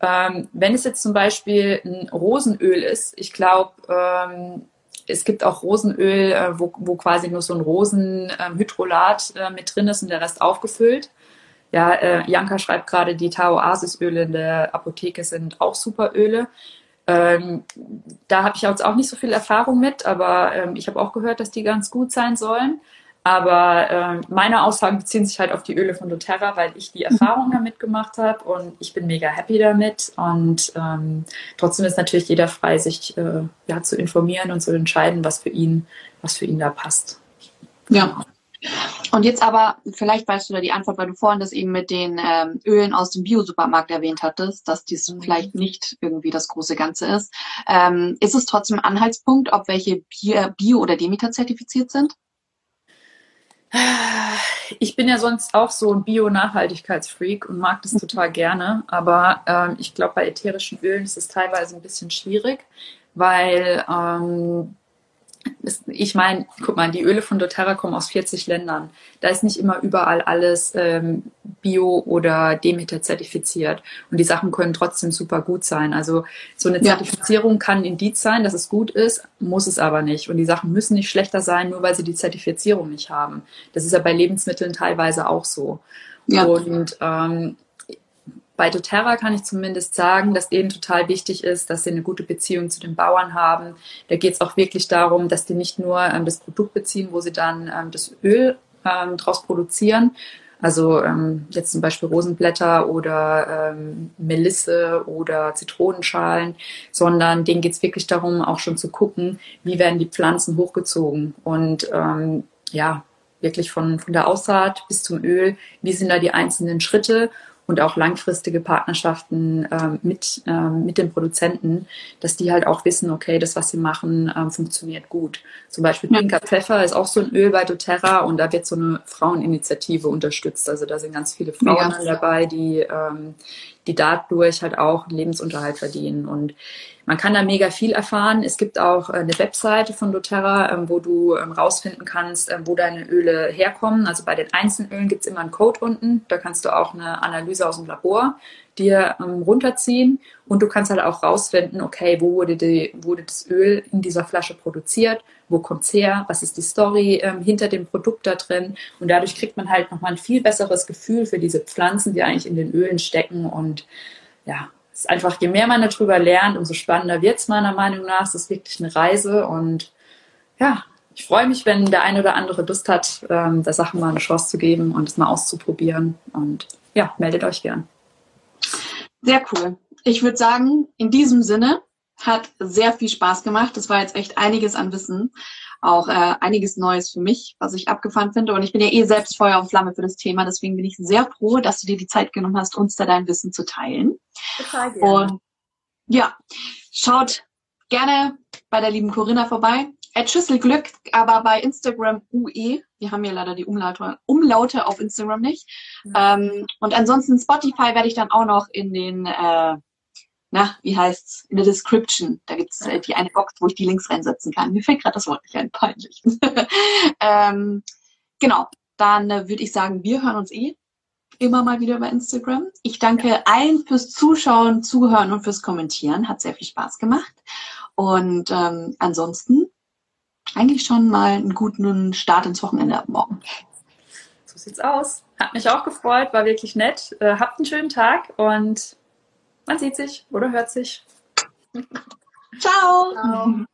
Ähm, wenn es jetzt zum Beispiel ein Rosenöl ist, ich glaube, ähm, es gibt auch Rosenöl, äh, wo, wo quasi nur so ein Rosenhydrolat äh, mit drin ist und der Rest aufgefüllt. Ja, äh, Janka schreibt gerade, die Tao-Oasis-Öle in der Apotheke sind auch super Öle. Ähm, da habe ich jetzt auch nicht so viel Erfahrung mit, aber ähm, ich habe auch gehört, dass die ganz gut sein sollen. Aber äh, meine Aussagen beziehen sich halt auf die Öle von doTERRA, weil ich die Erfahrung damit gemacht habe und ich bin mega happy damit. Und ähm, trotzdem ist natürlich jeder frei, sich äh, ja, zu informieren und zu entscheiden, was für ihn, was für ihn da passt. Ja. Und jetzt aber, vielleicht weißt du da die Antwort, weil du vorhin das eben mit den ähm, Ölen aus dem Bio-Supermarkt erwähnt hattest, dass dies mhm. vielleicht nicht irgendwie das große Ganze ist. Ähm, ist es trotzdem ein Anhaltspunkt, ob welche Bio- oder Demeter zertifiziert sind? Ich bin ja sonst auch so ein Bio-Nachhaltigkeitsfreak und mag das total gerne. Aber ähm, ich glaube, bei ätherischen Ölen ist es teilweise ein bisschen schwierig, weil ähm, ich meine, guck mal, die Öle von doTERRA kommen aus 40 Ländern. Da ist nicht immer überall alles ähm, bio oder Demeter zertifiziert. Und die Sachen können trotzdem super gut sein. Also so eine Zertifizierung ja. kann ein Indiz sein, dass es gut ist, muss es aber nicht. Und die Sachen müssen nicht schlechter sein, nur weil sie die Zertifizierung nicht haben. Das ist ja bei Lebensmitteln teilweise auch so. Ja. Und ähm, bei doTERRA kann ich zumindest sagen, dass denen total wichtig ist, dass sie eine gute Beziehung zu den Bauern haben. Da geht es auch wirklich darum, dass die nicht nur ähm, das Produkt beziehen, wo sie dann ähm, das Öl ähm, draus produzieren, also ähm, jetzt zum Beispiel Rosenblätter oder ähm, Melisse oder Zitronenschalen, sondern denen geht es wirklich darum, auch schon zu gucken, wie werden die Pflanzen hochgezogen. Und ähm, ja, wirklich von, von der Aussaat bis zum Öl, wie sind da die einzelnen Schritte und auch langfristige Partnerschaften ähm, mit, ähm, mit den Produzenten, dass die halt auch wissen, okay, das, was sie machen, ähm, funktioniert gut. Zum Beispiel Pinker Pfeffer ist auch so ein Öl bei doTERRA und da wird so eine Fraueninitiative unterstützt. Also da sind ganz viele Frauen ja. dabei, die, ähm, die dadurch halt auch Lebensunterhalt verdienen. Und man kann da mega viel erfahren. Es gibt auch äh, eine Webseite von doTERRA, ähm, wo du ähm, rausfinden kannst, ähm, wo deine Öle herkommen. Also bei den einzelnen Ölen gibt es immer einen Code unten. Da kannst du auch eine Analyse aus dem Labor dir runterziehen und du kannst halt auch rausfinden, okay, wo wurde, die, wurde das Öl in dieser Flasche produziert, wo kommt's her, was ist die Story hinter dem Produkt da drin und dadurch kriegt man halt nochmal ein viel besseres Gefühl für diese Pflanzen, die eigentlich in den Ölen stecken und ja, es ist einfach, je mehr man darüber lernt, umso spannender wird es meiner Meinung nach. Es ist wirklich eine Reise und ja, ich freue mich, wenn der eine oder andere Lust hat, ähm, der Sache mal eine Chance zu geben und es mal auszuprobieren. Und ja, meldet euch gern. Sehr cool. Ich würde sagen, in diesem Sinne hat sehr viel Spaß gemacht. Das war jetzt echt einiges an Wissen auch äh, einiges Neues für mich, was ich abgefahren finde. Und ich bin ja eh selbst Feuer und Flamme für das Thema. Deswegen bin ich sehr froh, dass du dir die Zeit genommen hast, uns da dein Wissen zu teilen. Total gerne. Und ja, schaut gerne bei der lieben Corinna vorbei. At Schüsselglück, aber bei Instagram UE. Wir haben ja leider die Umlaute, Umlaute auf Instagram nicht. Mhm. Ähm, und ansonsten Spotify werde ich dann auch noch in den äh, na, wie heißt's, in der Description. Da gibt's äh, die eine Box, wo ich die Links reinsetzen kann. Mir fällt gerade das Wort nicht ein, peinlich. ähm, genau, dann äh, würde ich sagen, wir hören uns eh immer mal wieder bei Instagram. Ich danke allen fürs Zuschauen, Zuhören und fürs Kommentieren. Hat sehr viel Spaß gemacht. Und ähm, ansonsten eigentlich schon mal einen guten Start ins Wochenende ab morgen. So sieht's aus. Hat mich auch gefreut, war wirklich nett. Äh, habt einen schönen Tag und man sieht sich oder hört sich. Ciao. Ciao.